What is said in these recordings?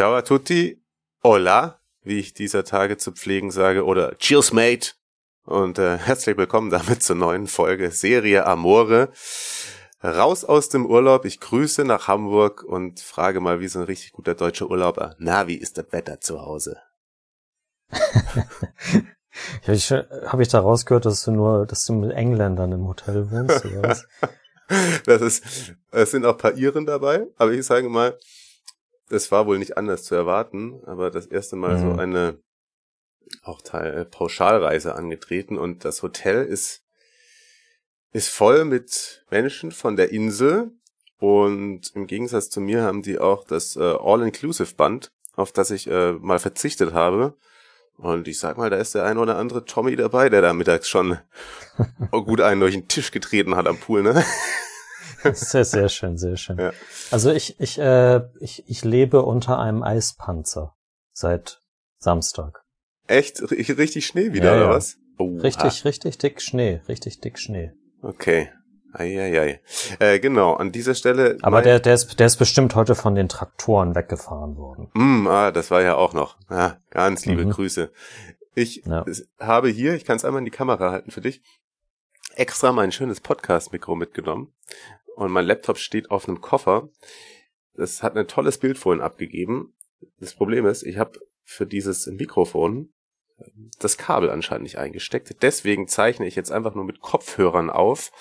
Ciao a tutti, hola, wie ich dieser Tage zu pflegen sage, oder Cheers mate und äh, herzlich willkommen damit zur neuen Folge Serie Amore. Raus aus dem Urlaub, ich grüße nach Hamburg und frage mal, wie so ein richtig guter deutscher Urlauber, na, wie ist das Wetter zu Hause? Ja, ich, habe ich da rausgehört, dass du nur, dass du mit Engländern im Hotel wohnst, oder was? Das ist, es sind auch ein paar Iren dabei, aber ich sage mal, es war wohl nicht anders zu erwarten, aber das erste Mal Mhm. so eine auch Teil, äh, Pauschalreise angetreten und das Hotel ist ist voll mit Menschen von der Insel und im Gegensatz zu mir haben die auch das äh, All-Inclusive-Band, auf das ich äh, mal verzichtet habe. Und ich sag mal, da ist der ein oder andere Tommy dabei, der da mittags schon gut einen durch den Tisch getreten hat am Pool, ne? Sehr, sehr schön, sehr schön. Ja. Also ich, ich, äh, ich, ich lebe unter einem Eispanzer seit Samstag. Echt? R- Richtig Schnee wieder, Ja, oder ja. was? Oha. Richtig, richtig dick Schnee, richtig dick Schnee. Okay. Eieiei. Äh, genau, an dieser Stelle. Aber der, der ist, der ist bestimmt heute von den Traktoren weggefahren worden. Mm, ah, das war ja auch noch. Ah, ganz liebe Mhm. Grüße. Ich Ja. habe hier, ich kann es einmal in die Kamera halten für dich, extra mein schönes Podcast-Mikro mitgenommen. Und mein Laptop steht auf einem Koffer. Das hat ein tolles Bild vorhin abgegeben. Das Problem ist, ich habe für dieses Mikrofon ähm, das Kabel anscheinend nicht eingesteckt. Deswegen zeichne ich jetzt einfach nur mit Kopfhörern auf.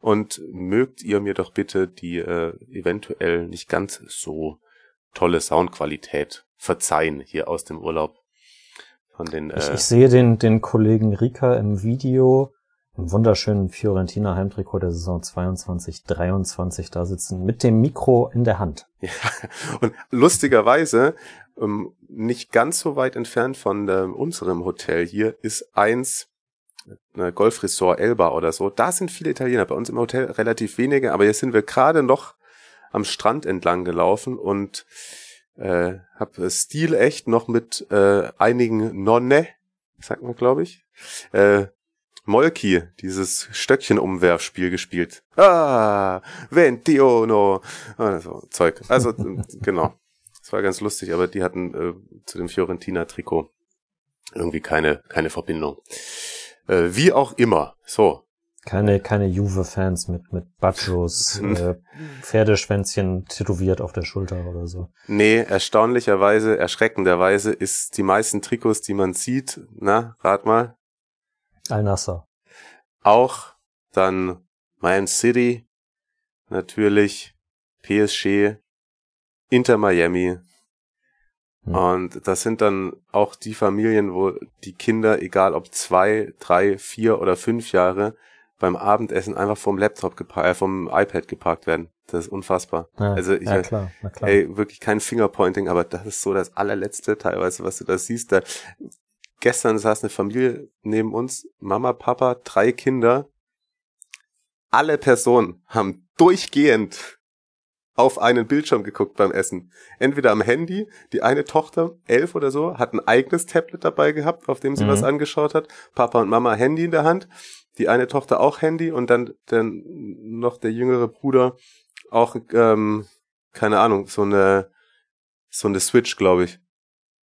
Und mögt ihr mir doch bitte die äh, eventuell nicht ganz so tolle Soundqualität verzeihen hier aus dem Urlaub. Von den Ich, äh, ich sehe den, den Kollegen Rika im Video im wunderschönen Fiorentina Heimtrikot der Saison 22, 23 da sitzen mit dem Mikro in der Hand. Ja, und lustigerweise, ähm, nicht ganz so weit entfernt von ähm, unserem Hotel hier, ist eins, eine Golfresort Elba oder so. Da sind viele Italiener, bei uns im Hotel relativ wenige, aber jetzt sind wir gerade noch am Strand entlang gelaufen und äh, hab Stil echt noch mit äh, einigen Nonne, sagt man glaube ich, äh, Molki, dieses Stöckchen-Umwerfspiel gespielt. Ah, Ventiono. Ah, so Zeug. Also, genau. Das war ganz lustig, aber die hatten äh, zu dem Fiorentina-Trikot irgendwie keine, keine Verbindung. Äh, wie auch immer. So. Keine, keine Juve-Fans mit, mit Baccios, äh, Pferdeschwänzchen tätowiert auf der Schulter oder so. Nee, erstaunlicherweise, erschreckenderweise ist die meisten Trikots, die man sieht, na, rat mal, Al-Nasser. auch dann Man City, natürlich, PSG, Inter Miami. Hm. Und das sind dann auch die Familien, wo die Kinder, egal ob zwei, drei, vier oder fünf Jahre, beim Abendessen einfach vom Laptop geparkt, äh, vom iPad geparkt werden. Das ist unfassbar. Ja, also ich, ja klar, na klar. ey, wirklich kein Fingerpointing, aber das ist so das allerletzte teilweise, was du da siehst. Da, gestern saß eine Familie neben uns, Mama, Papa, drei Kinder. Alle Personen haben durchgehend auf einen Bildschirm geguckt beim Essen. Entweder am Handy, die eine Tochter, elf oder so, hat ein eigenes Tablet dabei gehabt, auf dem sie Mhm. was angeschaut hat. Papa und Mama Handy in der Hand. Die eine Tochter auch Handy und dann, dann noch der jüngere Bruder auch, ähm, keine Ahnung, so eine, so eine Switch, glaube ich.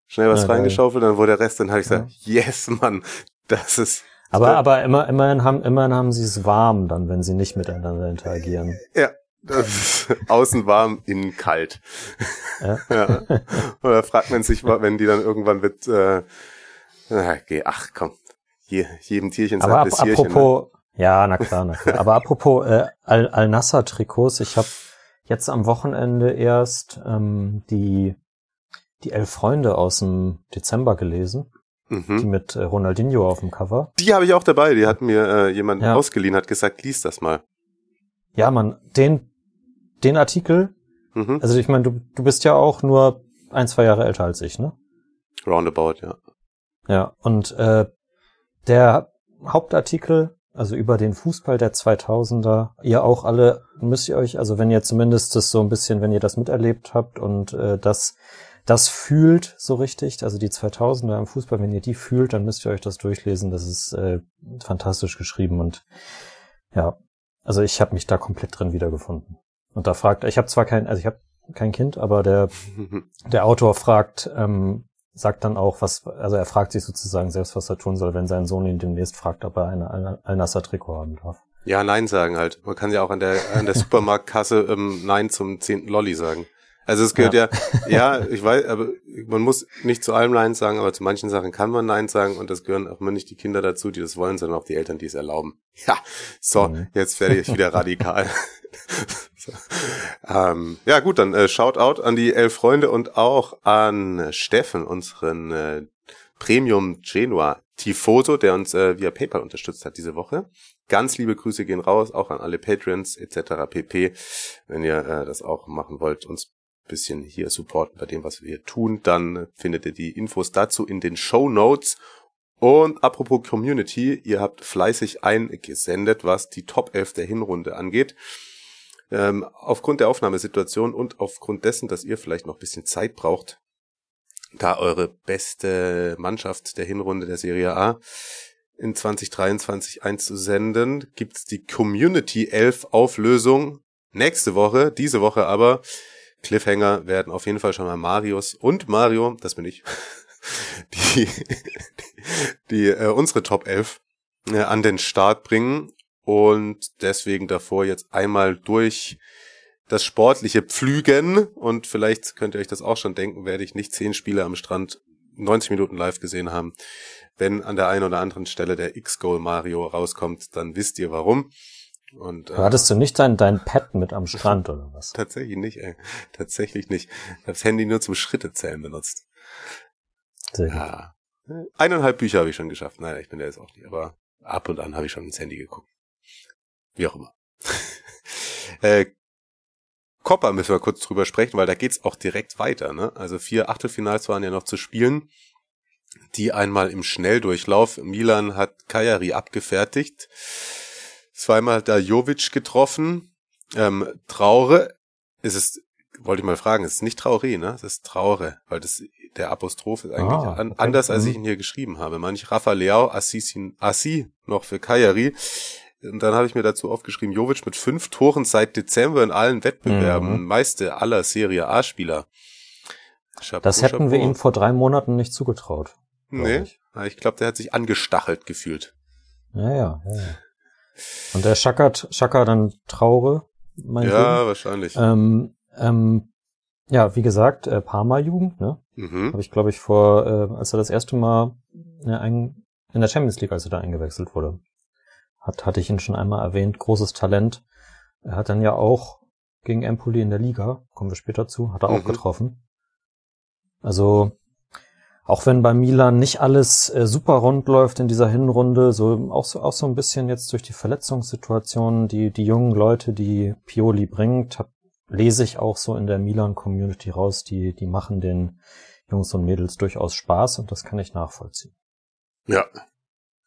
Schnell was Ja, reingeschaufelt, dann wurde der Rest, dann habe ich Ja. gesagt, yes, Mann, das ist, aber, aber immer, immerhin haben, immerhin haben sie es warm dann, wenn sie nicht miteinander interagieren. ja, das ist außen warm, innen kalt. Ja. ja. Oder fragt man sich, wenn die dann irgendwann mit, äh, ach komm, je, jedem Tierchen sein Aber ap Pläsierchen. ne? apropos, ja, na klar, na klar. Aber apropos äh, Al- Al-Nassr-Trikots, ich habe jetzt am Wochenende erst ähm, die die elf Freunde aus dem Dezember gelesen, Ne? die Mhm. mit äh, Ronaldinho auf dem Cover. Die habe ich auch dabei, die hat mir äh, jemand Ja. ausgeliehen, hat gesagt, lies das mal. Ja, man, den den Artikel, Mhm. also ich meine, du du bist ja auch nur ein, zwei Jahre älter als ich, ne? Roundabout, ja. Ja, und äh, der Hauptartikel, also über den Fußball der 2000er, ihr auch alle, müsst ihr euch, also wenn ihr zumindest das so ein bisschen, wenn ihr das miterlebt habt und äh, das das fühlt so richtig, also die 2000er im Fußball, wenn ihr die fühlt, dann müsst ihr euch das durchlesen. Das ist äh, fantastisch geschrieben und ja, also ich habe mich da komplett drin wiedergefunden. Und da fragt, ich habe zwar kein, also ich habe kein Kind, aber der der Autor fragt, ähm, sagt dann auch, was, also er fragt sich sozusagen selbst, was er tun soll, wenn sein Sohn ihn demnächst fragt, ob er eine Al-Nassr-Trikot haben darf. Ja, Nein sagen halt. Man kann ja auch an der, an der Supermarktkasse ähm, Nein zum zehnten Lolli sagen. Also es gehört ja. ja, ja, ich weiß, aber man muss nicht zu allem Nein sagen, aber zu manchen Sachen kann man Nein sagen und das gehören auch immer nicht die Kinder dazu, die das wollen, sondern auch die Eltern, die es erlauben. Ja, so, mhm. jetzt werde ich wieder radikal. so. ähm, ja gut, dann äh, Shoutout an die elf Freunde und auch an Steffen, unseren äh, Premium Genua Tifoso, der uns äh, via PayPal unterstützt hat diese Woche. Ganz liebe Grüße gehen raus, auch an alle Patrons etc. pp. Wenn ihr äh, das auch machen wollt, uns bisschen hier supporten bei dem, was wir hier tun, dann findet ihr die Infos dazu in den Show Notes. Und apropos Community, ihr habt fleißig eingesendet, was die Top 11 der Hinrunde angeht. Ähm, aufgrund der Aufnahmesituation und aufgrund dessen, dass ihr vielleicht noch bisschen Zeit braucht, da eure beste Mannschaft der Hinrunde der Serie A in 2023 einzusenden, gibt's die Community 11 Auflösung nächste Woche. Diese Woche aber Cliffhanger werden auf jeden Fall schon mal Marius und Mario, das bin ich, die, die äh, unsere Top 11 äh, an den Start bringen und deswegen davor jetzt einmal durch das sportliche Pflügen und vielleicht könnt ihr euch das auch schon denken, werde ich nicht zehn Spiele am Strand 90 Minuten live gesehen haben. Wenn an der einen oder anderen Stelle der X-Goal Mario rauskommt, dann wisst ihr warum. Und, äh, Hattest du nicht dein, dein Pad mit am Strand oder was? Tatsächlich nicht, ey. Tatsächlich nicht. Ich habe das Handy nur zum Schrittezählen benutzt. Sehr gut. Ja. Eineinhalb Bücher habe ich schon geschafft. Naja, ich bin da jetzt auch nicht, aber ab und an habe ich schon ins Handy geguckt. Wie auch immer. äh, Copper müssen wir kurz drüber sprechen, weil da geht's auch direkt weiter. Ne? Also vier Achtelfinals waren ja noch zu spielen. Die einmal im Schnelldurchlauf. Milan hat Kajari abgefertigt zweimal da Jovic getroffen. Ähm, Traure, ist es, wollte ich mal fragen, ist es nicht Traure, ne? Es ist Traure, weil das der Apostroph ist eigentlich ah, an, anders, als ich mhm. ihn hier geschrieben habe. Manch Rafa Leao, Assi, Assi noch für Kajari. Und dann habe ich mir dazu aufgeschrieben, Jovic mit fünf Toren seit Dezember in allen Wettbewerben, mhm. meiste aller Serie A-Spieler. Das hätten Chapeau. wir ihm vor drei Monaten nicht zugetraut. Nee, ich, ich glaube, der hat sich angestachelt gefühlt. Ja, ja, ja. Und der schackert, Schaka dann Traure, mein Ja, Leben. wahrscheinlich. Ähm, ähm, ja, wie gesagt, äh, Parma-Jugend, ne? Mhm. Habe ich, glaube ich, vor, äh, als er das erste Mal ja, ein, in der Champions League, als er da eingewechselt wurde, hat, hatte ich ihn schon einmal erwähnt, großes Talent. Er hat dann ja auch gegen Empoli in der Liga, kommen wir später zu, hat er mhm. auch getroffen. Also auch wenn bei Milan nicht alles äh, super rund läuft in dieser Hinrunde, so auch so auch so ein bisschen jetzt durch die Verletzungssituation, die die jungen Leute, die Pioli bringt, hab, lese ich auch so in der Milan Community raus, die die machen den Jungs und Mädels durchaus Spaß und das kann ich nachvollziehen. Ja.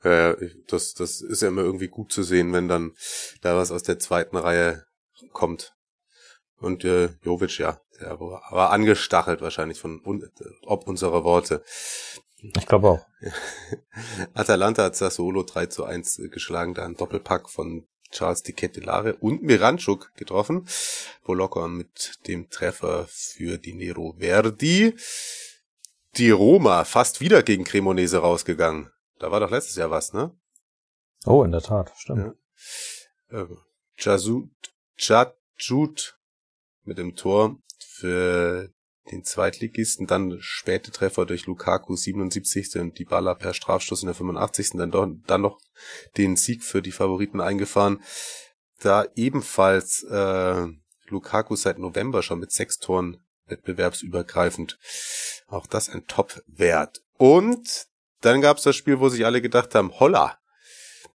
Äh, das das ist ja immer irgendwie gut zu sehen, wenn dann da was aus der zweiten Reihe kommt. Und äh, Jovic, ja, der war angestachelt wahrscheinlich von ob unserer Worte. Ich glaube auch. Atalanta hat Sassuolo 3 zu 1 geschlagen, da ein Doppelpack von Charles Di Kettelare und Miranchuk getroffen. Bolocco mit dem Treffer für die Nero Verdi. Die Roma fast wieder gegen Cremonese rausgegangen. Da war doch letztes Jahr was, ne? Oh, in der Tat, stimmt. Ja. Äh, Jasut, Jajut mit dem Tor für den Zweitligisten, dann späte Treffer durch Lukaku 77. und die Baller per Strafstoß in der 85. Dann, doch, dann noch den Sieg für die Favoriten eingefahren. Da ebenfalls äh, Lukaku seit November schon mit sechs Toren wettbewerbsübergreifend. Auch das ein Top-Wert. Und dann gab's das Spiel, wo sich alle gedacht haben, holla,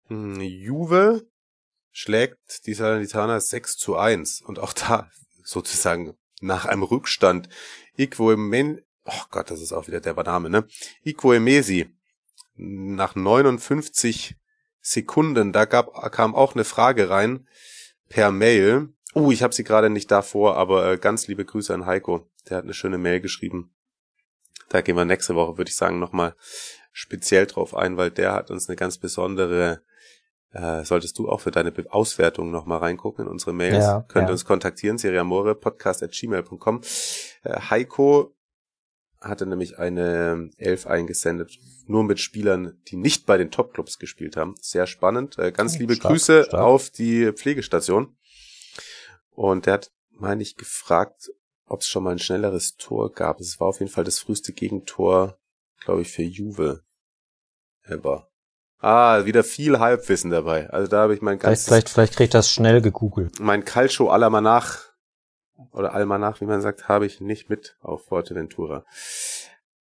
hm, Juve schlägt die Salernitaner 6 zu 1. Und auch da sozusagen nach einem Rückstand Iquemen, oh Gott, das ist auch wieder der Name, ne? Iquemesi. Nach 59 Sekunden, da gab, kam auch eine Frage rein per Mail. Uh, ich habe sie gerade nicht davor, aber äh, ganz liebe Grüße an Heiko. Der hat eine schöne Mail geschrieben. Da gehen wir nächste Woche, würde ich sagen, nochmal speziell drauf ein, weil der hat uns eine ganz besondere äh, solltest du auch für deine Auswertung nochmal reingucken in unsere Mails. Ja, Könnt ja. uns kontaktieren, seriamore, podcast at gmail.com. Äh, Heiko hatte nämlich eine Elf eingesendet, nur mit Spielern, die nicht bei den Topclubs gespielt haben. Sehr spannend. Äh, ganz liebe stark, Grüße stark. auf die Pflegestation. Und der hat, meine ich, gefragt, ob es schon mal ein schnelleres Tor gab. Es war auf jeden Fall das früheste Gegentor, glaube ich, für Juve ever. Ah, wieder viel Halbwissen dabei. Also da habe ich mein ganzes... Vielleicht, vielleicht, vielleicht krieg ich das schnell gegoogelt. Mein Calcio Alamanach oder Almanach, wie man sagt, habe ich nicht mit auf Forteventura.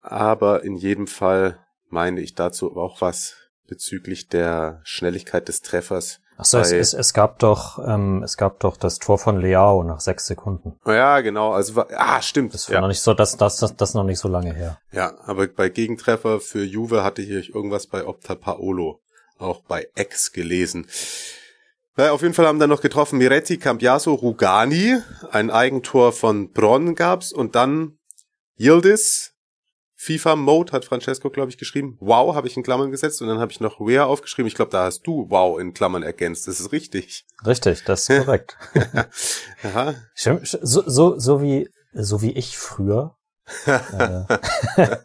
Aber in jedem Fall meine ich dazu auch was bezüglich der Schnelligkeit des Treffers. Ach so, es, es, es gab doch, ähm, es gab doch das Tor von Leao nach sechs Sekunden. Ja, genau. Also ah, stimmt. Das war ja. noch nicht so, das, das, das, das noch nicht so lange her. Ja, aber bei Gegentreffer für Juve hatte ich irgendwas bei Opta Paolo, auch bei Ex gelesen. Ja, auf jeden Fall haben dann noch getroffen Miretti, Cambiaso, Rugani, ein Eigentor von Bronn gab's und dann Yildiz, FIFA Mode hat Francesco, glaube ich, geschrieben. Wow, habe ich in Klammern gesetzt und dann habe ich noch Where aufgeschrieben. Ich glaube, da hast du Wow in Klammern ergänzt. Das ist richtig. Richtig, das ist korrekt. Aha. So, so, so wie so wie ich früher äh,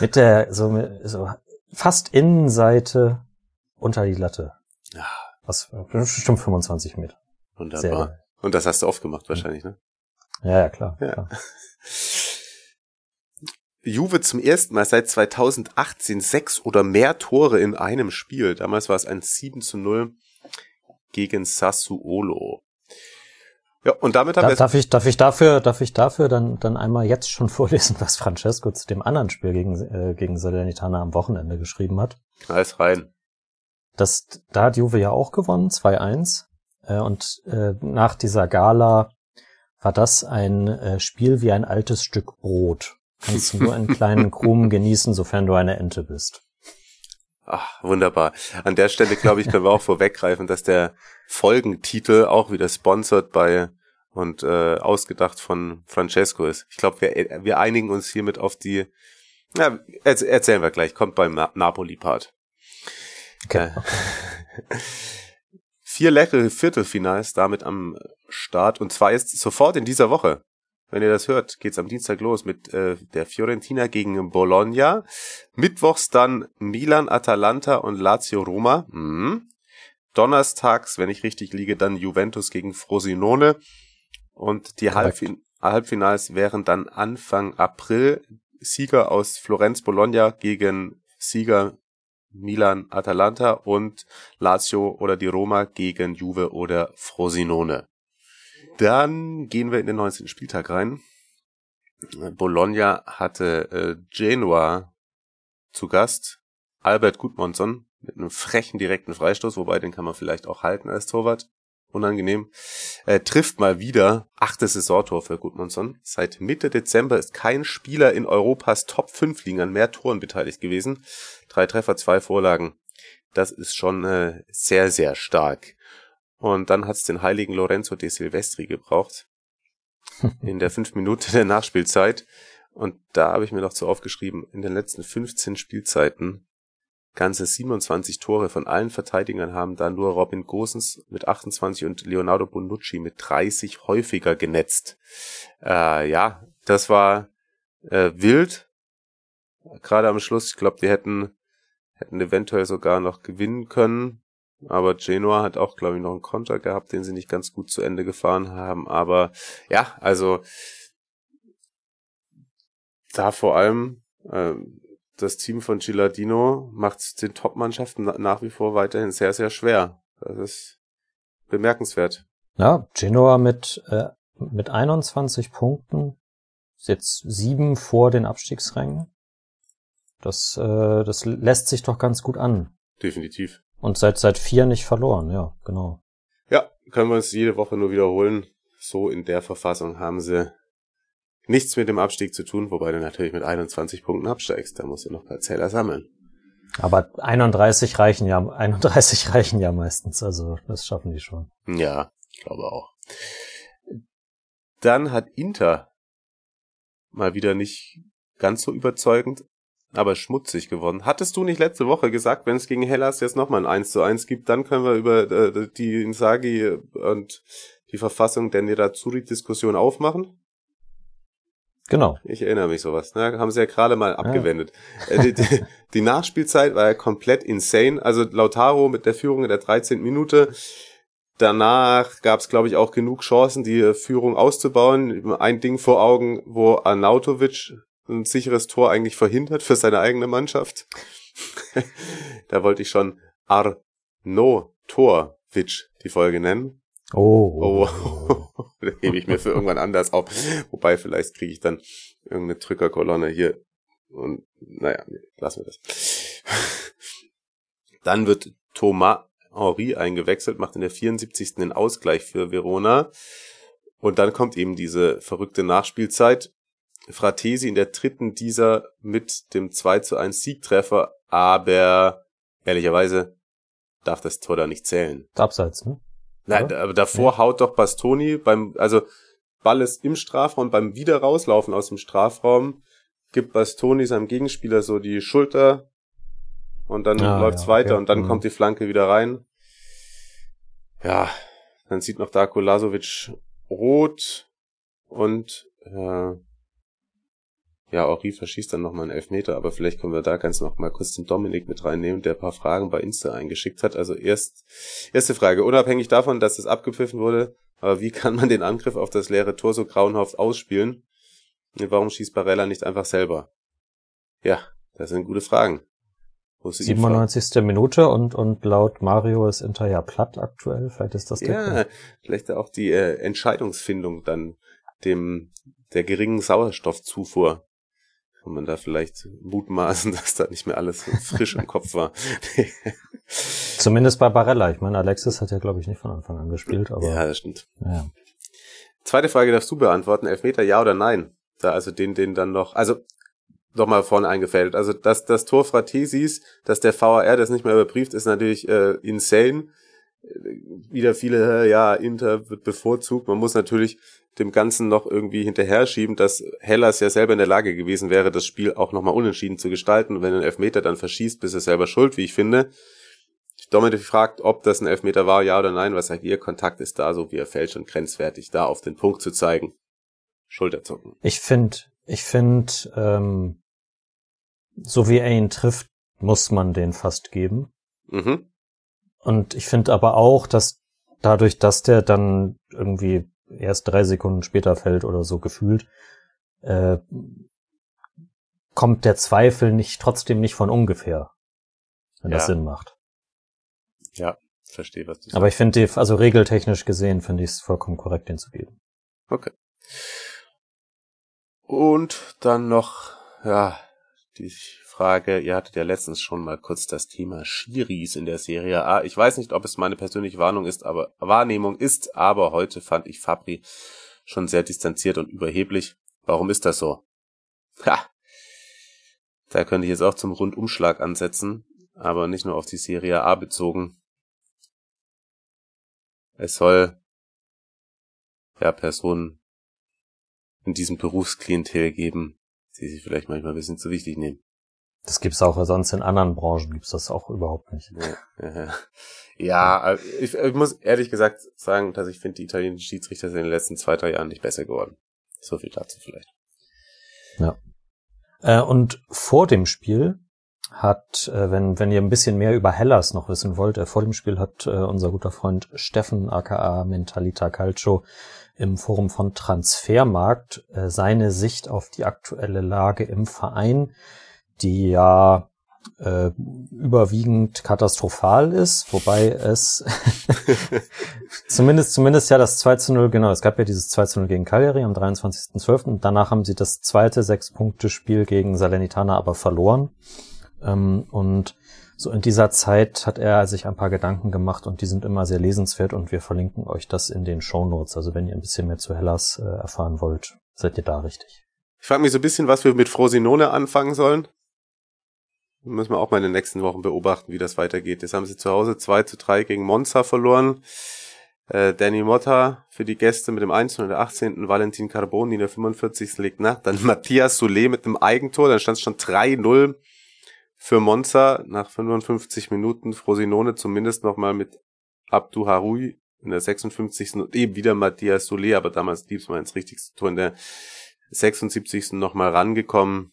mit der so, so fast Innenseite unter die Latte. Ja. Was bestimmt 25 Meter. Wunderbar. Und das hast du oft gemacht wahrscheinlich, ne? Ja, ja, klar. Ja. klar. Juve zum ersten Mal seit 2018 sechs oder mehr Tore in einem Spiel. Damals war es ein 7 zu 0 gegen Sassuolo. Ja, und damit haben da, wir darf ich darf ich dafür darf ich dafür dann dann einmal jetzt schon vorlesen, was Francesco zu dem anderen Spiel gegen äh, gegen Salernitana am Wochenende geschrieben hat. Alles rein. Das da hat Juve ja auch gewonnen 2-1 äh, und äh, nach dieser Gala war das ein äh, Spiel wie ein altes Stück Brot. Kannst du nur einen kleinen Krumen genießen, sofern du eine Ente bist. Ach, wunderbar. An der Stelle, glaube ich, können wir auch vorweggreifen, dass der Folgentitel auch wieder sponsored bei und äh, ausgedacht von Francesco ist. Ich glaube, wir, wir einigen uns hiermit auf die. Ja, erzählen wir gleich. Kommt beim Na Napoli-Part. Okay. Äh, vier leckere Viertelfinals damit am Start und zwar ist sofort in dieser Woche. Wenn ihr das hört, geht's am Dienstag los mit äh, der Fiorentina gegen Bologna. Mittwochs dann Milan, Atalanta und Lazio Roma. Mhm. Donnerstags, wenn ich richtig liege, dann Juventus gegen Frosinone. Und die Halbfin Halbfinals wären dann Anfang April. Sieger aus Florenz Bologna gegen Sieger Milan Atalanta und Lazio oder die Roma gegen Juve oder Frosinone. Dann gehen wir in den 19. Spieltag rein. Bologna hatte äh, Genua zu Gast. Albert Gudmonson mit einem frechen direkten Freistoß, wobei den kann man vielleicht auch halten als Torwart. Unangenehm. Äh, trifft mal wieder achtes Saisontor für Gudmonson. Seit Mitte Dezember ist kein Spieler in Europas Top 5 Ligen an mehr Toren beteiligt gewesen. Drei Treffer, zwei Vorlagen. Das ist schon äh, sehr, sehr stark. Und dann hat's den heiligen Lorenzo de Silvestri gebraucht. in der fünf Minute der Nachspielzeit. Und da habe ich mir noch so aufgeschrieben, in den letzten 15 Spielzeiten ganze 27 Tore von allen Verteidigern haben da nur Robin Gosens mit 28 und Leonardo Bonucci mit 30 häufiger genetzt. Äh, ja, das war äh, wild. Gerade am Schluss, ich glaube, die hätten, hätten eventuell sogar noch gewinnen können. Aber Genoa hat auch, glaube ich, noch einen Konter gehabt, den sie nicht ganz gut zu Ende gefahren haben. Aber ja, also da vor allem äh, das Team von Gilardino macht den Top-Mannschaften nach wie vor weiterhin sehr, sehr schwer. Das ist bemerkenswert. Ja, Genoa mit, äh, mit 21 Punkten, jetzt sieben vor den Abstiegsrängen. Das, äh, das lässt sich doch ganz gut an. Definitiv. Und seit, seit vier nicht verloren, ja, genau. Ja, können wir uns jede Woche nur wiederholen. So in der Verfassung haben sie nichts mit dem Abstieg zu tun, wobei du natürlich mit 21 Punkten absteigst. Da musst du noch ein paar Zähler sammeln. Aber 31 reichen ja, 31 reichen ja meistens, also das schaffen die schon. Ja, ich glaube auch. Dann hat Inter mal wieder nicht ganz so überzeugend, aber schmutzig gewonnen. Hattest du nicht letzte Woche gesagt, wenn es gegen Hellas jetzt nochmal ein 1 zu 1 gibt, dann können wir über äh, die Insagi und die Verfassung der Nerazzurri-Diskussion aufmachen? Genau. Ich erinnere mich sowas. Ne? Haben sie ja gerade mal abgewendet. Ja. Die, die, die, Nachspielzeit war ja komplett insane. Also Lautaro mit der Führung in der 13. Minute. Danach gab es, glaube ich, auch genug Chancen, die Führung auszubauen. Ein Ding vor Augen, wo Arnautovic ein sicheres Tor eigentlich verhindert für seine eigene Mannschaft. da wollte ich schon Arno Torwitsch die Folge nennen. Oh. oh. da hebe ich mir für irgendwann anders auf. Wobei, vielleicht kriege ich dann irgendeine Drückerkolonne hier. Und naja, lassen wir das. dann wird Thomas Henri eingewechselt, macht in der 74. den Ausgleich für Verona. Und dann kommt eben diese verrückte Nachspielzeit. Fratesi in der dritten dieser mit dem 2 zu 1 Siegtreffer, aber ehrlicherweise darf das Tor da nicht zählen. Abseits, ne? Nein, aber davor ja. haut doch Bastoni beim, also Ball ist im Strafraum, beim Wiederrauslaufen aus dem Strafraum gibt Bastoni seinem Gegenspieler so die Schulter und dann ah, läuft's ja, weiter okay. und dann mhm. kommt die Flanke wieder rein. Ja, dann sieht noch Darko Lasovic rot und äh, ja, Ori verschießt dann nochmal einen Elfmeter, aber vielleicht können wir da ganz noch mal kurz den Dominik mit reinnehmen, der ein paar Fragen bei Insta eingeschickt hat. Also erst, erste Frage, unabhängig davon, dass es abgepfiffen wurde, aber wie kann man den Angriff auf das leere Tor so grauenhaft ausspielen? Warum schießt Barella nicht einfach selber? Ja, das sind gute Fragen. 97. Minute und, und laut Mario ist Inter ja platt aktuell. Vielleicht ist das der Ja, Grund. vielleicht auch die äh, Entscheidungsfindung dann dem der geringen Sauerstoffzufuhr kann man da vielleicht mutmaßen, dass da nicht mehr alles frisch im Kopf war. Zumindest bei Barella. Ich meine, Alexis hat ja, glaube ich, nicht von Anfang an gespielt, aber. Ja, das stimmt. Ja. Zweite Frage darfst du beantworten. Elfmeter, ja oder nein? Da also den, den dann noch, also doch mal vorne eingefädelt. Also dass das Tor Fratesis, dass der VAR das nicht mehr überprüft, ist natürlich äh, insane. Wieder viele, ja, Inter wird bevorzugt. Man muss natürlich dem Ganzen noch irgendwie hinterher schieben, dass Hellas ja selber in der Lage gewesen wäre, das Spiel auch nochmal unentschieden zu gestalten. Und wenn ein Elfmeter dann verschießt, bist du selber schuld, wie ich finde. Dominik fragt, ob das ein Elfmeter war, ja oder nein. Was sagt ihr? Kontakt ist da, so wie er fällt, schon grenzwertig, da auf den Punkt zu zeigen. Schulterzucken. Ich finde, ich finde, ähm, so wie er ihn trifft, muss man den fast geben. Mhm. Und ich finde aber auch, dass dadurch, dass der dann irgendwie erst drei Sekunden später fällt oder so gefühlt, äh, kommt der Zweifel nicht trotzdem nicht von ungefähr, wenn ja. das Sinn macht. Ja, verstehe, was du sagst. Aber ich finde, also regeltechnisch gesehen, finde ich es vollkommen korrekt, den zu geben. Okay. Und dann noch, ja, die Frage, ihr hattet ja letztens schon mal kurz das Thema Schiris in der Serie A. Ich weiß nicht, ob es meine persönliche Warnung ist, aber Wahrnehmung ist, aber heute fand ich Fabri schon sehr distanziert und überheblich. Warum ist das so? Ha! Da könnte ich jetzt auch zum Rundumschlag ansetzen, aber nicht nur auf die Serie A bezogen. Es soll ja Personen in diesem Berufsklientel geben, die sich vielleicht manchmal ein bisschen zu wichtig nehmen. Das gibt's auch, sonst in anderen Branchen gibt's das auch überhaupt nicht. Ja, ich, ich muss ehrlich gesagt sagen, dass ich finde, die italienischen Schiedsrichter sind in den letzten zwei, drei Jahren nicht besser geworden. So viel dazu vielleicht. Ja. Äh, und vor dem Spiel hat, äh, wenn, wenn ihr ein bisschen mehr über Hellas noch wissen wollt, äh, vor dem Spiel hat äh, unser guter Freund Steffen aka Mentalita Calcio im Forum von Transfermarkt äh, seine Sicht auf die aktuelle Lage im Verein die ja äh, überwiegend katastrophal ist, wobei es zumindest zumindest ja das 2 zu 0, genau, es gab ja dieses 2 zu 0 gegen Cagliari am 23.12. Danach haben sie das zweite Sechs-Punkte-Spiel gegen Salernitana aber verloren. Ähm, und so in dieser Zeit hat er sich ein paar Gedanken gemacht und die sind immer sehr lesenswert und wir verlinken euch das in den Show Notes. Also wenn ihr ein bisschen mehr zu Hellas äh, erfahren wollt, seid ihr da richtig. Ich frage mich so ein bisschen, was wir mit Frosinone anfangen sollen. Müssen wir auch mal in den nächsten Wochen beobachten, wie das weitergeht. Jetzt haben sie zu Hause 2 zu 3 gegen Monza verloren. Äh, Danny Motta für die Gäste mit dem 1 in der 18. Valentin Carboni in der 45. legt nach. Dann Matthias Soulet mit einem Eigentor. Dann stand es schon 3-0 für Monza nach 55 Minuten. Frosinone zumindest nochmal mit Abdu Harui in der 56. und eben wieder Matthias Soulet, aber damals mal ins richtigste Tor in der 76. nochmal rangekommen.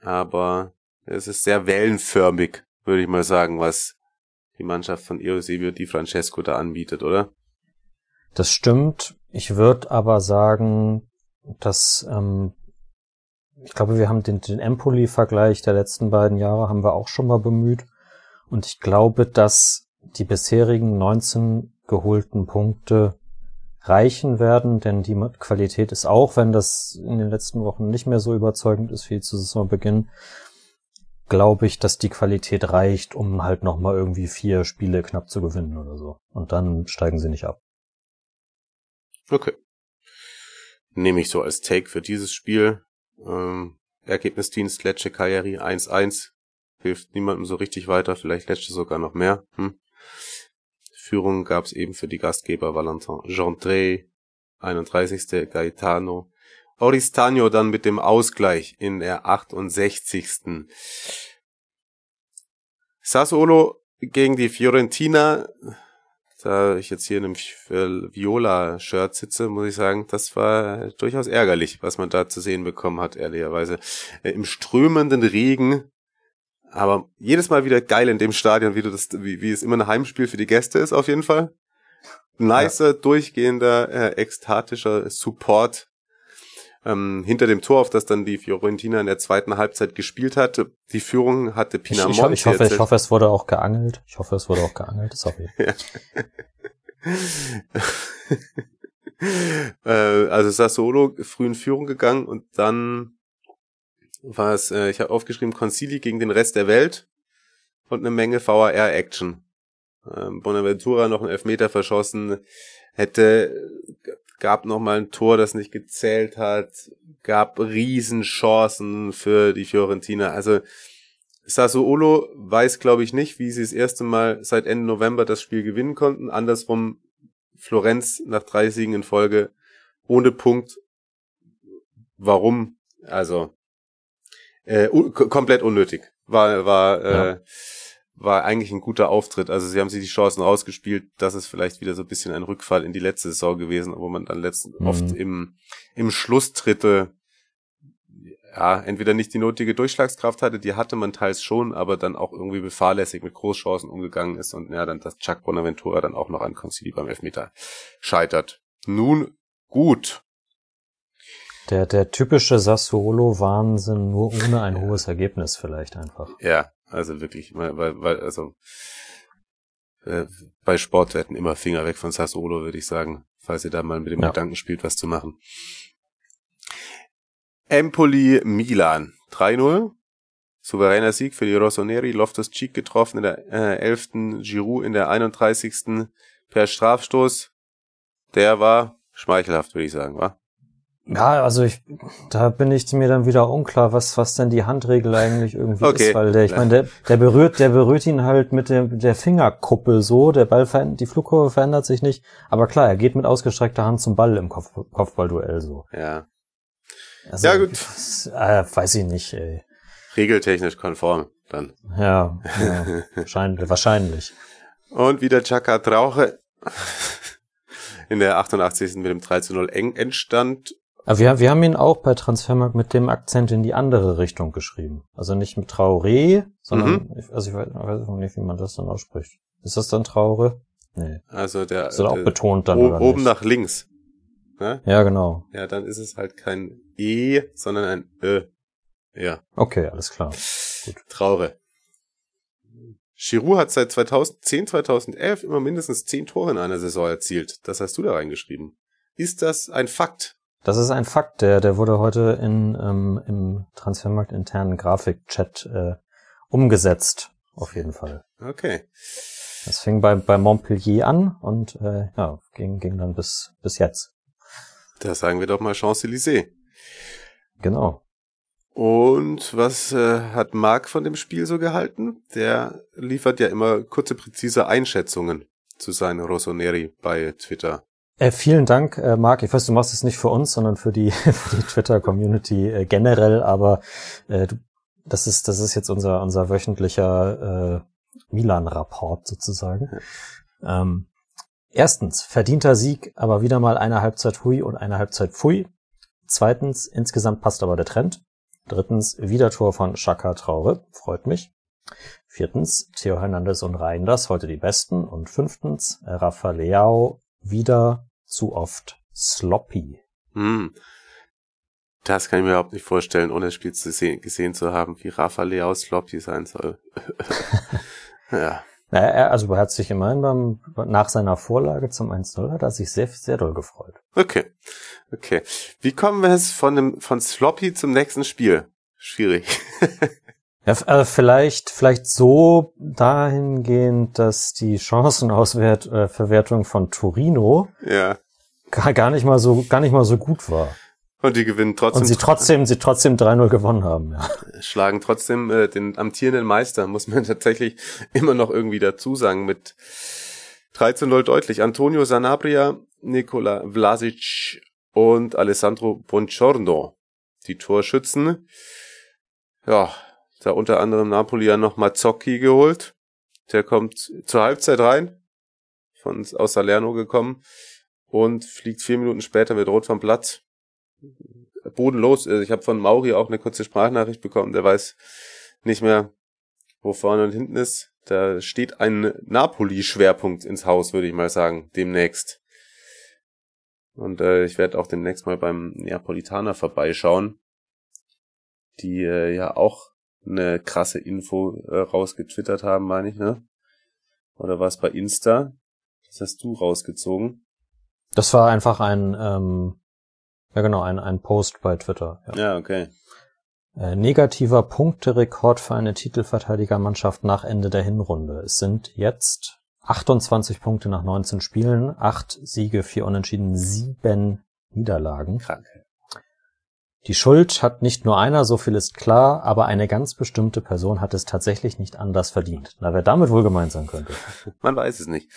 Aber es ist sehr wellenförmig, würde ich mal sagen, was die Mannschaft von Eusebio Di Francesco da anbietet, oder? Das stimmt. Ich würde aber sagen, dass ähm, ich glaube, wir haben den, den Empoli-Vergleich der letzten beiden Jahre haben wir auch schon mal bemüht. Und ich glaube, dass die bisherigen 19 geholten Punkte reichen werden, denn die Qualität ist auch, wenn das in den letzten Wochen nicht mehr so überzeugend ist wie zu Saisonbeginn, glaube ich, dass die Qualität reicht, um halt nochmal irgendwie vier Spiele knapp zu gewinnen oder so. Und dann steigen sie nicht ab. Okay. Nehme ich so als Take für dieses Spiel. Ähm, Ergebnisdienst Lecce Cagliari 1-1. Hilft niemandem so richtig weiter, vielleicht Lecce sogar noch mehr. Hm. Führung gab es eben für die Gastgeber Valentin Gentré, 31. Gaetano Oristano dann mit dem Ausgleich in der 68. Sassuolo gegen die Fiorentina. Da ich jetzt hier in einem Viola-Shirt sitze, muss ich sagen, das war durchaus ärgerlich, was man da zu sehen bekommen hat, ehrlicherweise. Äh, Im strömenden Regen, aber jedes Mal wieder geil in dem Stadion, wie du das, wie, wie es immer ein Heimspiel für die Gäste ist, auf jeden Fall. Nicer, ja. durchgehender, äh, ekstatischer Support ähm, hinter dem Tor, auf das dann die Fiorentina in der zweiten Halbzeit gespielt hat. Die Führung hatte Pinamonti. Ich, ich, hoffe, ich hoffe, es wurde auch geangelt. Ich hoffe, es wurde auch geangelt. Sorry. äh, also Sassolo früh in Führung gegangen und dann war es, äh, ich habe aufgeschrieben, Concili gegen den Rest der Welt und eine Menge VAR-Action. Ähm, Bonaventura noch einen Elfmeter verschossen, hätte gab noch mal ein Tor, das nicht gezählt hat, gab Riesenchancen für die Fiorentina. Also Sassuolo weiß, glaube ich, nicht, wie sie das erste Mal seit Ende November das Spiel gewinnen konnten. Andersrum Florenz nach drei Siegen in Folge ohne Punkt. Warum? Also äh, komplett unnötig. War war ja. äh, war eigentlich ein guter Auftritt. Also sie haben sich die Chancen rausgespielt. Das ist vielleicht wieder so ein bisschen ein Rückfall in die letzte Saison gewesen, wo man dann letzten mhm. oft im, im Schlusstritte ja, entweder nicht die nötige Durchschlagskraft hatte, die hatte man teils schon, aber dann auch irgendwie befahrlässig mit Großchancen umgegangen ist und ja, dann dass Chuck Bonaventura dann auch noch an Concili beim Elfmeter scheitert. Nun gut. Der, der typische Sassuolo-Wahnsinn, nur ohne ein hohes Ergebnis vielleicht einfach. Ja, also wirklich, weil, weil also äh, bei Sportwetten immer Finger weg von Sassuolo, würde ich sagen, falls ihr da mal mit dem ja. Gedanken spielt, was zu machen. Empoli Milan 3-0. Souveräner Sieg für die Rossoneri. Loftus Cheek getroffen in der äh, 11. Giroud in der 31. per Strafstoß. Der war schmeichelhaft, würde ich sagen, war? Ja, also ich, da bin ich mir dann wieder unklar, was, was denn die Handregel eigentlich irgendwie okay. ist, weil der, ich meine, der, der berührt, der berührt ihn halt mit der, der Fingerkuppe so, der Ball verändert, die Flugkurve verändert sich nicht, aber klar, er geht mit ausgestreckter Hand zum Ball im Kopf, Kopfballduell so. Ja. Also, ja, gut. Äh, weiß ich nicht, ey. Regeltechnisch konform, dann. Ja, ja wahrscheinlich, wahrscheinlich. Und wieder Chaka Trauche in der 88. mit dem 3 zu 0 eng entstand aber wir, wir haben ihn auch bei Transfermarkt mit dem Akzent in die andere Richtung geschrieben. Also nicht mit Traoré, sondern, mhm. also ich weiß, ich weiß nicht, wie man das dann ausspricht. Ist das dann Traure? Nee. Also der, ist das auch betont dann, oder Oben nicht? nach links. Ne? Ja, genau. Ja, dann ist es halt kein E, sondern ein Ö. Ja. Okay, alles klar. Gut. Traure. Giroud hat seit 2010, 2011 immer mindestens 10 Tore in einer Saison erzielt. Das hast du da reingeschrieben. Ist das ein Fakt? Das ist ein Fakt, der, der wurde heute in, ähm, im Transfermarkt internen Grafikchat äh, umgesetzt, auf jeden Fall. Okay. Das fing bei, bei Montpellier an und äh, ja, ging, ging dann bis, bis jetzt. Da sagen wir doch mal Champs-Élysées. Genau. Und was äh, hat Marc von dem Spiel so gehalten? Der liefert ja immer kurze, präzise Einschätzungen zu seinen Rossoneri bei Twitter. Äh, vielen Dank, äh, Marc. Ich weiß, du machst es nicht für uns, sondern für die, für die Twitter-Community äh, generell, aber äh, du, das ist, das ist jetzt unser, unser wöchentlicher äh, Milan-Rapport sozusagen. Ähm, erstens, verdienter Sieg, aber wieder mal eine Halbzeit Hui und eine Halbzeit Pfui. Zweitens, insgesamt passt aber der Trend. Drittens, Wiedertor von Chaka Traure, freut mich. Viertens, Theo Hernandez und Reinders, heute die Besten. Und fünftens, Rafa Leao, wieder zu oft sloppy. Hm. Das kann ich mir überhaupt nicht vorstellen, ohne das Spiel zu sehen, gesehen zu haben, wie Rafa Leao sloppy sein soll. ja. Naja, er, also er hat sich immerhin beim, nach seiner Vorlage zum 1-0 hat er sich sehr, sehr doll gefreut. Okay. Okay. Wie kommen wir jetzt von dem, von Sloppy zum nächsten Spiel? Schwierig. ja, äh, vielleicht, vielleicht so dahingehend, dass die Chancenausverwertung äh, von Torino ja. gar, gar nicht mal so, gar nicht mal so gut war. Und die gewinnen trotzdem. Und sie trotzdem, sie trotzdem 3-0 gewonnen haben, ja. Schlagen trotzdem äh, den amtierenden Meister, muss man tatsächlich immer noch irgendwie dazu sagen, mit 13-0 deutlich. Antonio Sanabria, Nikola Vlasic und Alessandro Bongiorno, die Torschützen. Ja, da unter anderem Napoli ja noch Mazzocchi geholt. Der kommt zur Halbzeit rein, von aus Salerno gekommen und fliegt vier Minuten später mit Rot vom Platz bodenlos. Also ich habe von Mauri auch eine kurze Sprachnachricht bekommen, der weiß nicht mehr, wo vorne und hinten ist. Da steht ein Napoli-Schwerpunkt ins Haus, würde ich mal sagen, demnächst. Und äh, ich werde auch demnächst mal beim Neapolitaner vorbeischauen, die äh, ja auch eine krasse Info äh, rausgetwittert haben, meine ich, ne? Oder war es bei Insta? Das hast du rausgezogen. Das war einfach ein ähm, ja, genau, ein, ein Post bei Twitter. Ja, ja okay. Äh, negativer Punkterekord für eine Titelverteidigermannschaft nach Ende der Hinrunde. Es sind jetzt 28 Punkte nach 19 Spielen, 8 Siege, 4 Unentschieden, 7 Niederlagen. Krank. Die Schuld hat nicht nur einer, so viel ist klar, aber eine ganz bestimmte Person hat es tatsächlich nicht anders verdient. Na, wer damit wohl gemeint sein könnte. Man weiß es nicht.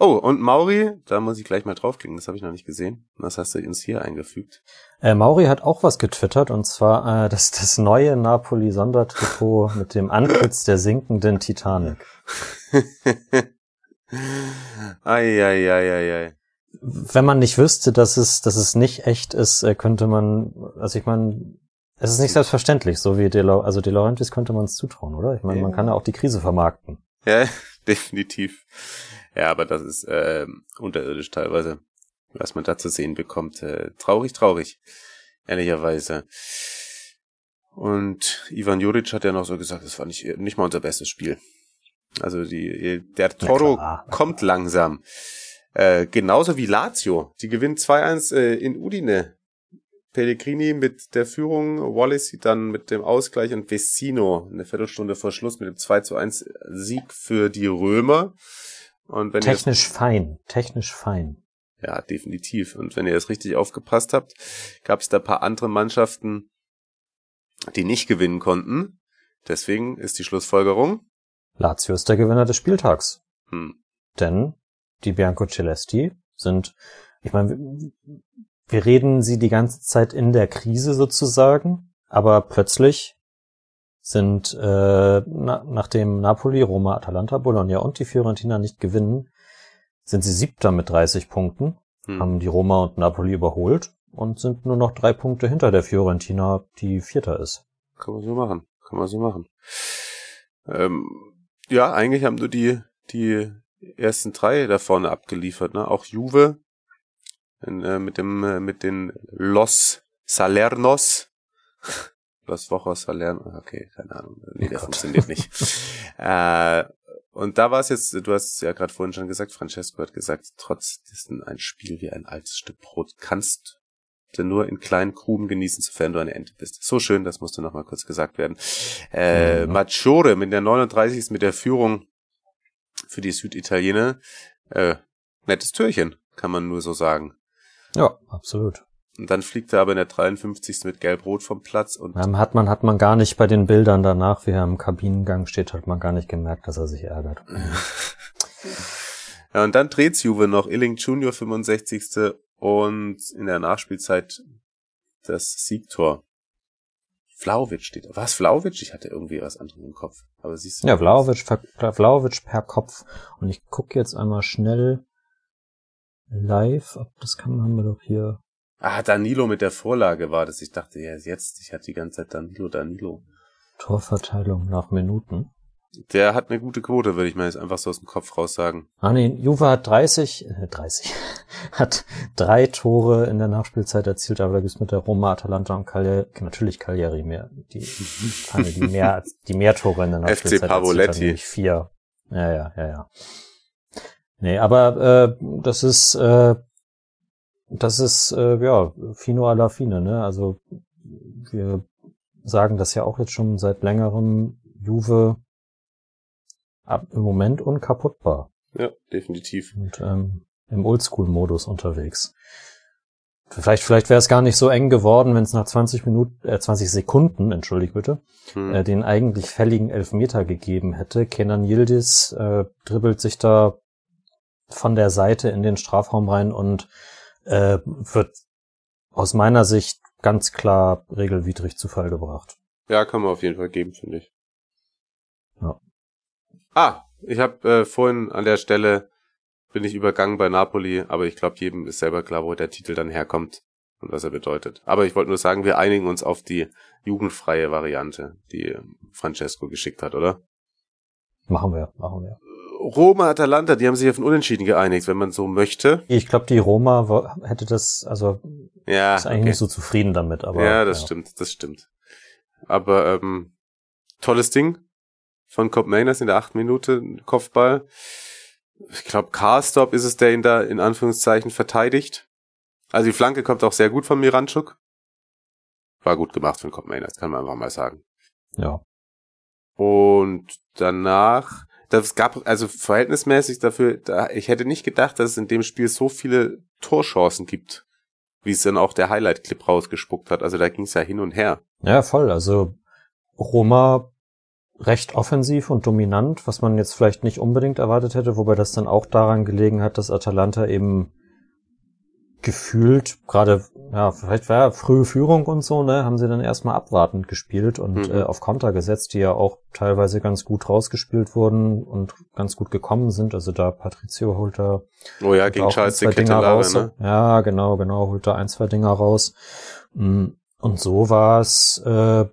Oh, und Mauri, da muss ich gleich mal draufklicken, das habe ich noch nicht gesehen. Was hast du uns hier eingefügt? Äh, Mauri hat auch was getwittert, und zwar äh, das, das neue Napoli-Sondertrikot mit dem Antlitz der sinkenden Titanic. Eieieiei. Wenn man nicht wüsste, dass es, dass es nicht echt ist, äh, könnte man, also ich meine, es ist nicht selbstverständlich, so wie De, La also De Laurentiis könnte man es zutrauen, oder? Ich meine, ja. man kann ja auch die Krise vermarkten. Ja, definitiv. Ja, aber das ist äh, unterirdisch teilweise, was man da zu sehen bekommt. Äh, traurig, traurig, ehrlicherweise. Und Ivan Juric hat ja noch so gesagt, das war nicht, nicht mal unser bestes Spiel. Also die, der Toro kommt langsam. Äh, genauso wie Lazio. Die gewinnt 2-1 äh, in Udine. Pellegrini mit der Führung, Wallace dann mit dem Ausgleich und Vecino eine Viertelstunde vor Schluss mit dem 2 1 Sieg für die Römer. Und wenn technisch fein, technisch fein. Ja, definitiv. Und wenn ihr es richtig aufgepasst habt, gab es da paar andere Mannschaften, die nicht gewinnen konnten. Deswegen ist die Schlussfolgerung. Lazio ist der Gewinner des Spieltags. Hm. Denn die Bianco Celesti sind, ich meine, wir reden sie die ganze Zeit in der Krise sozusagen, aber plötzlich sind, äh, na, nachdem Napoli, Roma, Atalanta, Bologna und die Fiorentina nicht gewinnen, sind sie siebter mit 30 Punkten, hm. haben die Roma und Napoli überholt und sind nur noch drei Punkte hinter der Fiorentina, die vierter ist. Kann man so machen, kann man so machen. Ähm, ja, eigentlich haben du die, die ersten drei da vorne abgeliefert, ne? Auch Juve in, äh, mit dem, äh, mit den Los Salernos Los Wochos Salerno, okay, keine Ahnung. Nee, der oh funktioniert nicht. äh, und da war es jetzt, du hast es ja gerade vorhin schon gesagt, Francesco hat gesagt, trotz dessen ein Spiel wie ein altes Stück Brot kannst du nur in kleinen Krumen genießen, sofern du eine Ente bist. So schön, das musste nochmal kurz gesagt werden. Äh, mhm. Maggiore mit der 39. mit der Führung für die Süditaliener. Äh, nettes Türchen, kann man nur so sagen. Ja, absolut. Und dann fliegt er aber in der 53. mit Gelb-Rot vom Platz und Ähm, hat man, hat man gar nicht bei den Bildern danach, wie er im Kabinengang steht, hat man gar nicht gemerkt, dass er sich ärgert. Ja, und dann dreht Juve noch Illing Junior 65. und in der Nachspielzeit das Siegtor. Vlaovic steht. Was Vlaovic? Ich hatte irgendwie was anderes im Kopf. Aber siehst du. Ja, Vlaovic, per- Vlaovic per Kopf. Und ich gucke jetzt einmal schnell live, ob das kann, haben wir doch hier. Ah, Danilo mit der Vorlage war das. Ich dachte, ja, jetzt. Ich hatte die ganze Zeit Danilo, Danilo. Torverteilung nach Minuten. Der hat eine gute Quote, würde ich mal jetzt einfach so aus dem Kopf raus sagen. Ah nee, Juve hat 30, äh, 30, hat drei Tore in der Nachspielzeit erzielt, aber da gibt's mit der Roma, Atalanta und Cagliari, natürlich Cagliari mehr, die, Vereine, die mehr, die mehr Tore in der FC Nachspielzeit Pavoletti. erzielt vier. Ja, ja, ja, ja. Nee, aber äh, das ist, äh, das ist, äh, ja, Fino alla fine, ne? Also wir sagen das ja auch jetzt schon seit längerem, Juve ab, im Moment unkaputtbar Ja, definitiv. und ähm, im Oldschool-Modus unterwegs. Vielleicht, vielleicht wäre es gar nicht so eng geworden, wenn es nach 20 Minuten, äh, 20 Sekunden, entschuldigt bitte, Hm. äh, den eigentlich fälligen Elfmeter gegeben hätte. Kenan Yildiz äh, dribbelt sich da von der Seite in den Strafraum rein und äh, wird aus meiner Sicht ganz klar regelwidrig zu Fall gebracht. Ja, kann man auf jeden Fall geben, finde ich. Ja. Ah, ich habe äh, vorhin an der Stelle bin ich übergangen bei Napoli, aber ich glaube, jedem ist selber klar, wo der Titel dann herkommt und was er bedeutet. Aber ich wollte nur sagen, wir einigen uns auf die jugendfreie Variante, die Francesco geschickt hat, oder? Machen wir, machen wir. Roma, Atalanta, die haben sich auf ein Unentschieden geeinigt, wenn man so möchte. Ich glaube, die Roma hätte das, also Ja, ist eigentlich okay. nicht so zufrieden damit, aber ja, das stimmt, das stimmt. Aber ähm, tolles Ding von Cobb Mainers in der achten Minute, Kopfball. Ich glaube, Karstop ist es, der ihn da in Anführungszeichen verteidigt. Also die Flanke kommt auch sehr gut von Miranchuk. War gut gemacht von Cobb Mainers, kann man einfach mal sagen. Ja. Und danach, das gab also verhältnismäßig dafür, da, ich hätte nicht gedacht, dass es in dem Spiel so viele Torchancen gibt, wie es dann auch der Highlight-Clip rausgespuckt hat. Also da ging es ja hin und her. Ja, voll. Also Roma recht offensiv und dominant, was man jetzt vielleicht nicht unbedingt erwartet hätte, wobei das dann auch daran gelegen hat, dass Atalanta eben gefühlt gerade, ja, vielleicht war ja frühe Führung und so, ne, haben sie dann erstmal abwartend gespielt und Mhm. äh, auf Konter gesetzt, die ja auch teilweise ganz gut rausgespielt wurden und ganz gut gekommen sind. Also da Patricio holt da Oh ja, gegen Charles ein, zwei Dinger Ketelare, raus. ne? Ja, genau, genau, holt da ein, zwei Dinger raus. Mm, Und so war es, äh,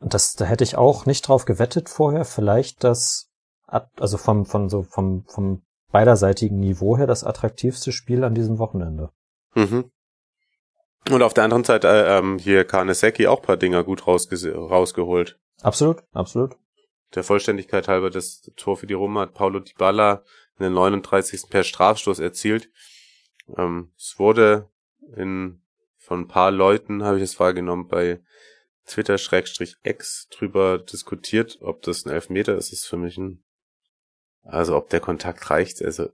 das, da hätte ich auch nicht drauf gewettet vorher, vielleicht das, also vom, von so, vom, vom beiderseitigen Niveau her das attraktivste Spiel an diesem Wochenende. Mhm. Und auf der anderen Seite äh, ähm, hier Karnesecki auch paar Dinger gut rausge rausgeholt. Absolut, absolut. Der Vollständigkeit halber das Tor für die Roma hat Paulo Dybala in der 39. per Strafstoß erzielt. Ähm, es wurde in von ein paar Leuten, habe ich es wahrgenommen, bei Twitter-X drüber diskutiert, ob das ein Elfmeter ist. Ist für mich ein, also ob der Kontakt reicht. Also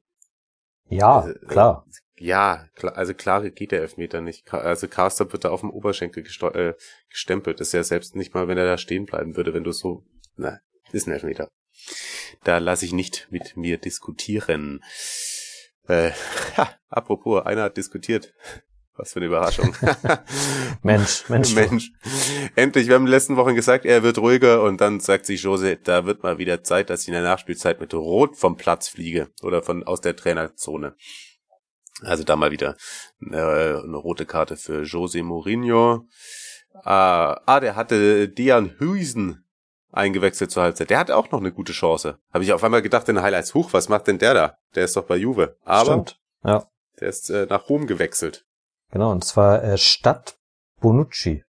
Ja, Äh, klar. Ja, klar, also klar geht der Elfmeter nicht. Also Carster wird da auf dem Oberschenkel äh, gestempelt. Das ist ja selbst nicht mal, wenn er da stehen bleiben würde, wenn du so, na, ist ein Elfmeter. Da lasse ich nicht mit mir diskutieren. Äh, ha, apropos, einer hat diskutiert. Was für eine Überraschung. Mensch, Mensch. Mensch. Endlich, wir haben in den letzten Wochen gesagt, er wird ruhiger und dann sagt sich Jose, da wird mal wieder Zeit, dass ich in der Nachspielzeit mit Rot vom Platz fliege oder von aus der Trainerzone. Also da mal wieder äh, eine rote Karte für Jose Mourinho. Ah, ah, der hatte Dian Huisen eingewechselt zur Halbzeit. Der hatte auch noch eine gute Chance. Habe ich auf einmal gedacht in den Highlights, huch, was macht denn der da? Der ist doch bei Juve. Aber Stimmt. Ja, der ist äh, nach Rom gewechselt. Genau. Und zwar äh, Stadt Bonucci,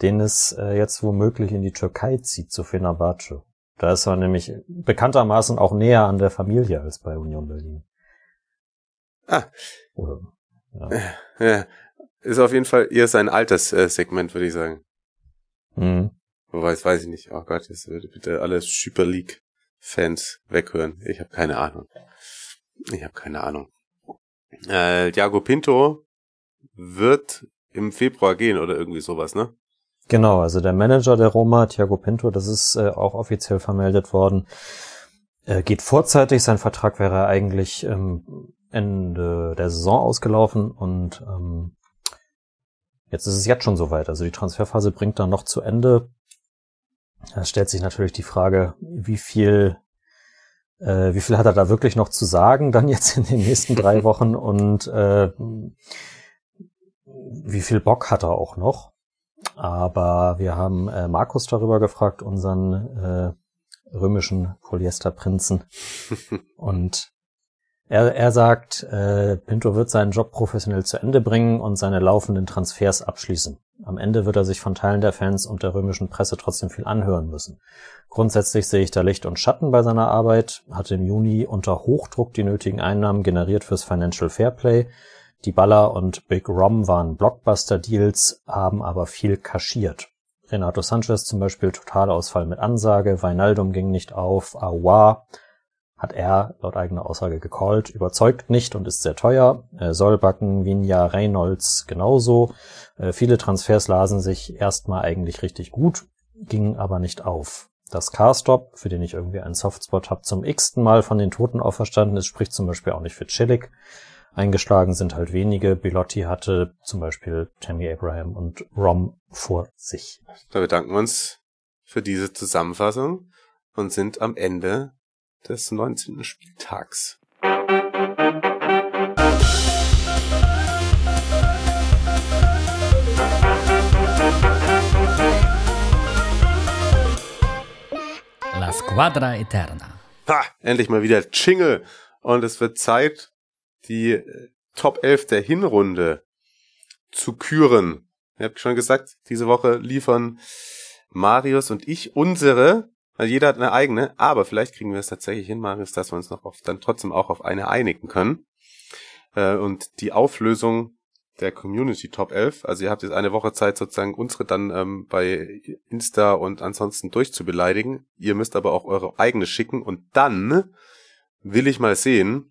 den es äh, jetzt womöglich in die Türkei zieht, zu Fenerbahce. Da ist er nämlich bekanntermaßen auch näher an der Familie als bei Union Berlin. Ah. Oder, Ja, ist auf jeden Fall eher sein altes äh, Segment, würde ich sagen. mhm. Wobei, das weiß ich nicht. Oh Gott, jetzt würde bitte alle Super League Fans weghören. Ich habe keine Ahnung. Ich habe keine Ahnung. Äh, Thiago Pinto wird im Februar gehen oder irgendwie sowas, ne? Genau, also der Manager der Roma, Thiago Pinto, das ist äh, auch offiziell vermeldet worden, äh, geht vorzeitig. Sein Vertrag wäre eigentlich ähm, Ende der Saison ausgelaufen und ähm, jetzt ist es jetzt schon soweit. Also die Transferphase bringt dann noch zu Ende. Da stellt sich natürlich die Frage, wie viel äh, wie viel hat er da wirklich noch zu sagen dann jetzt in den nächsten drei Wochen und äh, wie viel Bock hat er auch noch? Aber wir haben äh, Markus darüber gefragt, unseren äh, römischen Polyesterprinzen. und er, er sagt, äh, Pinto wird seinen Job professionell zu Ende bringen und seine laufenden Transfers abschließen. Am Ende wird er sich von Teilen der Fans und der römischen Presse trotzdem viel anhören müssen. Grundsätzlich sehe ich da Licht und Schatten bei seiner Arbeit, hatte im Juni unter Hochdruck die nötigen Einnahmen generiert fürs Financial Fairplay. Die Baller und Big Rom waren Blockbuster-Deals, haben aber viel kaschiert. Renato Sanchez zum Beispiel Totalausfall mit Ansage, Weinaldum ging nicht auf, Aouar hat er laut eigener Aussage gecallt, überzeugt nicht und ist sehr teuer. Äh, Sollbacken, Vinja, Reynolds genauso. Äh, viele Transfers lasen sich erstmal eigentlich richtig gut, gingen aber nicht auf. Das Carstop, für den ich irgendwie einen Softspot habe, zum x-ten Mal von den Toten auferstanden ist, spricht zum Beispiel auch nicht für Chillig. Eingeschlagen sind halt wenige. Bilotti hatte zum Beispiel Tammy Abraham und Rom vor sich. Da bedanken wir uns für diese Zusammenfassung und sind am Ende des 19. Spieltags. La Squadra Eterna. Ha, endlich mal wieder Jingle. Und es wird Zeit, die äh, Top 11 der Hinrunde zu küren. Ihr habt schon gesagt, diese Woche liefern Marius und ich unsere also jeder hat eine eigene, aber vielleicht kriegen wir es tatsächlich hin, Marius, dass wir uns noch auf, dann trotzdem auch auf eine einigen können. Äh, und die Auflösung der Community Top 11, also ihr habt jetzt eine Woche Zeit, sozusagen unsere dann ähm, bei Insta und ansonsten durchzubeleidigen. Ihr müsst aber auch eure eigene schicken und dann will ich mal sehen,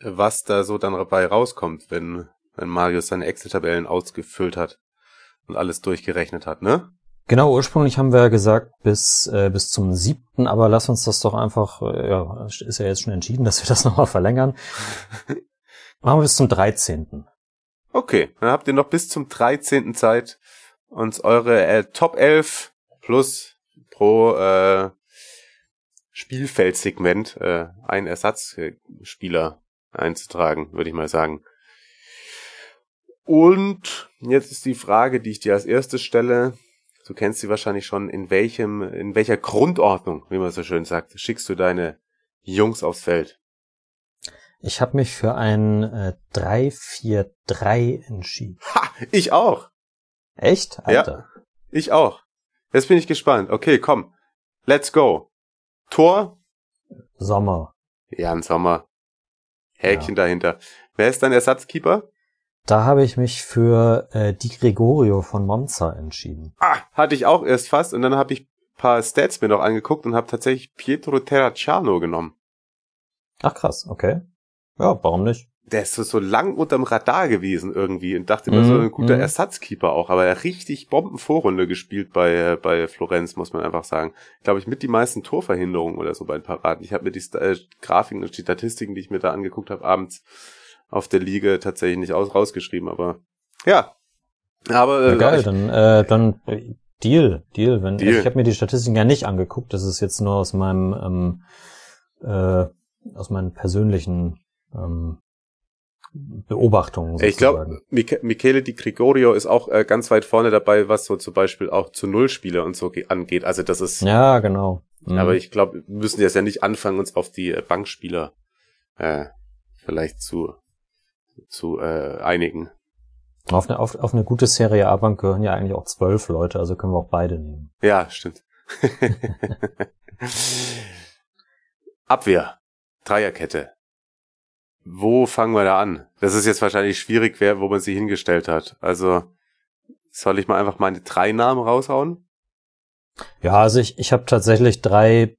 was da so dann dabei rauskommt, wenn, wenn Marius seine Excel-Tabellen ausgefüllt hat und alles durchgerechnet hat, ne? Genau, ursprünglich haben wir ja gesagt bis, äh, bis zum siebten, aber lass uns das doch einfach, äh, ja, ist ja jetzt schon entschieden, dass wir das nochmal verlängern. Machen wir bis zum dreizehnten. Okay, dann habt ihr noch bis zum dreizehnten Zeit, uns eure äh, Top 11 plus pro äh, Spielfeldsegment äh, ein Ersatzspieler einzutragen, würde ich mal sagen. Und jetzt ist die Frage, die ich dir als erstes stelle du kennst sie wahrscheinlich schon, in welchem, in welcher Grundordnung, wie man so schön sagt, schickst du deine Jungs aufs Feld? Ich habe mich für ein äh, 3-4-3 entschieden. Ha, ich auch. Echt? Alter. Ja, ich auch. Jetzt bin ich gespannt. Okay, komm. Let's go. Tor? Sommer. Jan Sommer. Häkchen ja. dahinter. Wer ist dein Ersatzkeeper? Da habe ich mich für äh, Di Gregorio von Monza entschieden. Ah, hatte ich auch erst fast und dann habe ich paar Stats mir noch angeguckt und habe tatsächlich Pietro Terracciano genommen. Ach krass, okay. Ja, warum nicht? Der ist so, so lang unterm Radar gewesen irgendwie und dachte immer mm, so mhm, ein guter mm. Ersatzkeeper auch, aber er richtig Bombenvorrunde gespielt bei bei Florenz, muss man einfach sagen. Glaube ich mit die meisten Torverhinderungen oder so bei den Paraden. Ich habe mir die äh, Grafiken und die Statistiken, die ich mir da angeguckt habe, abends auf der Liga tatsächlich nicht aus, rausgeschrieben, aber ja. Aber äh, ja, geil, dann äh, dann äh, Deal, Deal. Wenn Deal. Also ich habe mir die Statistiken ja nicht angeguckt, das ist jetzt nur aus meinem ähm, äh, aus meinen persönlichen ähm, Beobachtungen. Sozusagen. Ich glaube, Michele Di Gregorio ist auch äh, ganz weit vorne dabei, was so zum Beispiel auch zu Nullspiele und so angeht. Also das ist. Ja, genau. Mhm. Aber ich glaube, wir müssen jetzt ja nicht anfangen, uns auf die äh, Bankspieler äh, vielleicht zu zu äh, einigen. Auf eine, auf, auf eine gute Serie A-Bank gehören ja eigentlich auch zwölf Leute, also können wir auch beide nehmen. Ja, stimmt. Abwehr. Dreierkette. Wo fangen wir da an? Das ist jetzt wahrscheinlich schwierig, wer, wo man sie hingestellt hat. Also soll ich mal einfach meine drei Namen raushauen? Ja, also ich, ich habe tatsächlich drei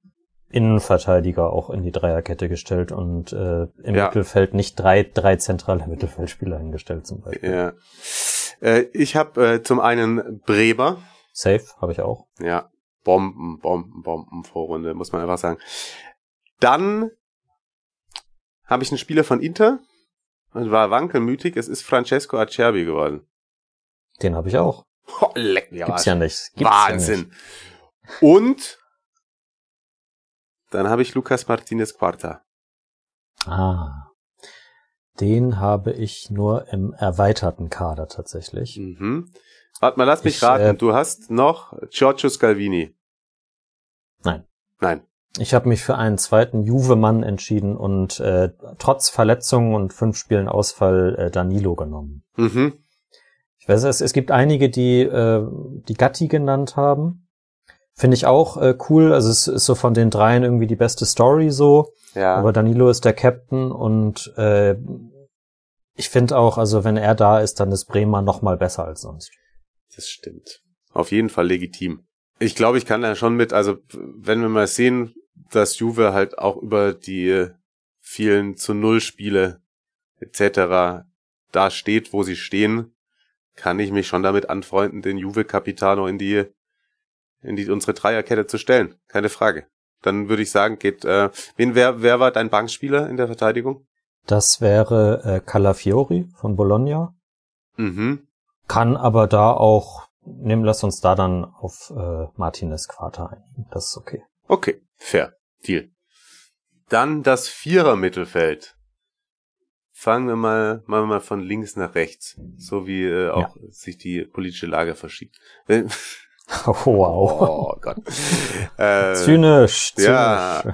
Innenverteidiger auch in die Dreierkette gestellt und äh, im Ja. Mittelfeld nicht drei, drei zentrale Mittelfeldspieler hingestellt zum Beispiel. Ja. Äh, ich habe äh, zum einen Bremer. Safe habe ich auch. Ja, Bomben, Bomben, Bomben, Vorrunde, muss man einfach sagen. Dann habe ich einen Spieler von Inter. Und war wankelmütig. Es ist Francesco Acerbi geworden. Den habe ich auch. Oh, leck am Gibt's ja nicht. Gibt's Wahnsinn. Und dann habe ich Lucas Martinez Quarta. Ja nicht. Ah. Den habe ich nur im erweiterten Kader tatsächlich. Mhm. Warte mal, lass mich Ich, raten. äh, du hast noch Giorgio Scalvini. Nein. Nein. Ich habe mich für einen zweiten Juve-Mann entschieden und äh, trotz Verletzungen und fünf Spielen Ausfall äh, Danilo genommen. Mhm. Ich weiß, es, es gibt einige, die äh, die Gatti genannt haben. Finde ich auch äh, cool. Also es ist so von den dreien irgendwie die beste Story so. Ja. Aber Danilo ist der Captain und äh, ich finde auch, also wenn er da ist, dann ist Bremer noch mal besser als sonst. Das stimmt. Auf jeden Fall legitim. Ich glaube, ich kann da schon mit, also wenn wir mal sehen, dass Juve halt auch über die vielen zu Null Spiele etc. da steht, wo sie stehen, kann ich mich schon damit anfreunden, den Juve Capitano in die in die unsere Dreierkette zu stellen. Keine Frage. Dann würde ich sagen, geht äh, wen wer wer war dein Bankspieler in der Verteidigung? Das wäre äh, Calafiori von Bologna. Mhm. Kann aber da auch, nehmen, lass uns da dann auf äh, Martinez Quarta einigen. Das ist okay. Okay, fair. Deal. Dann das Vierer-Mittelfeld. Fangen wir mal, machen wir mal von links nach rechts. So wie äh, auch sich die politische Lage verschiebt. Äh, Oh, wow. oh Gott. Äh, Zynisch, zynisch. ja.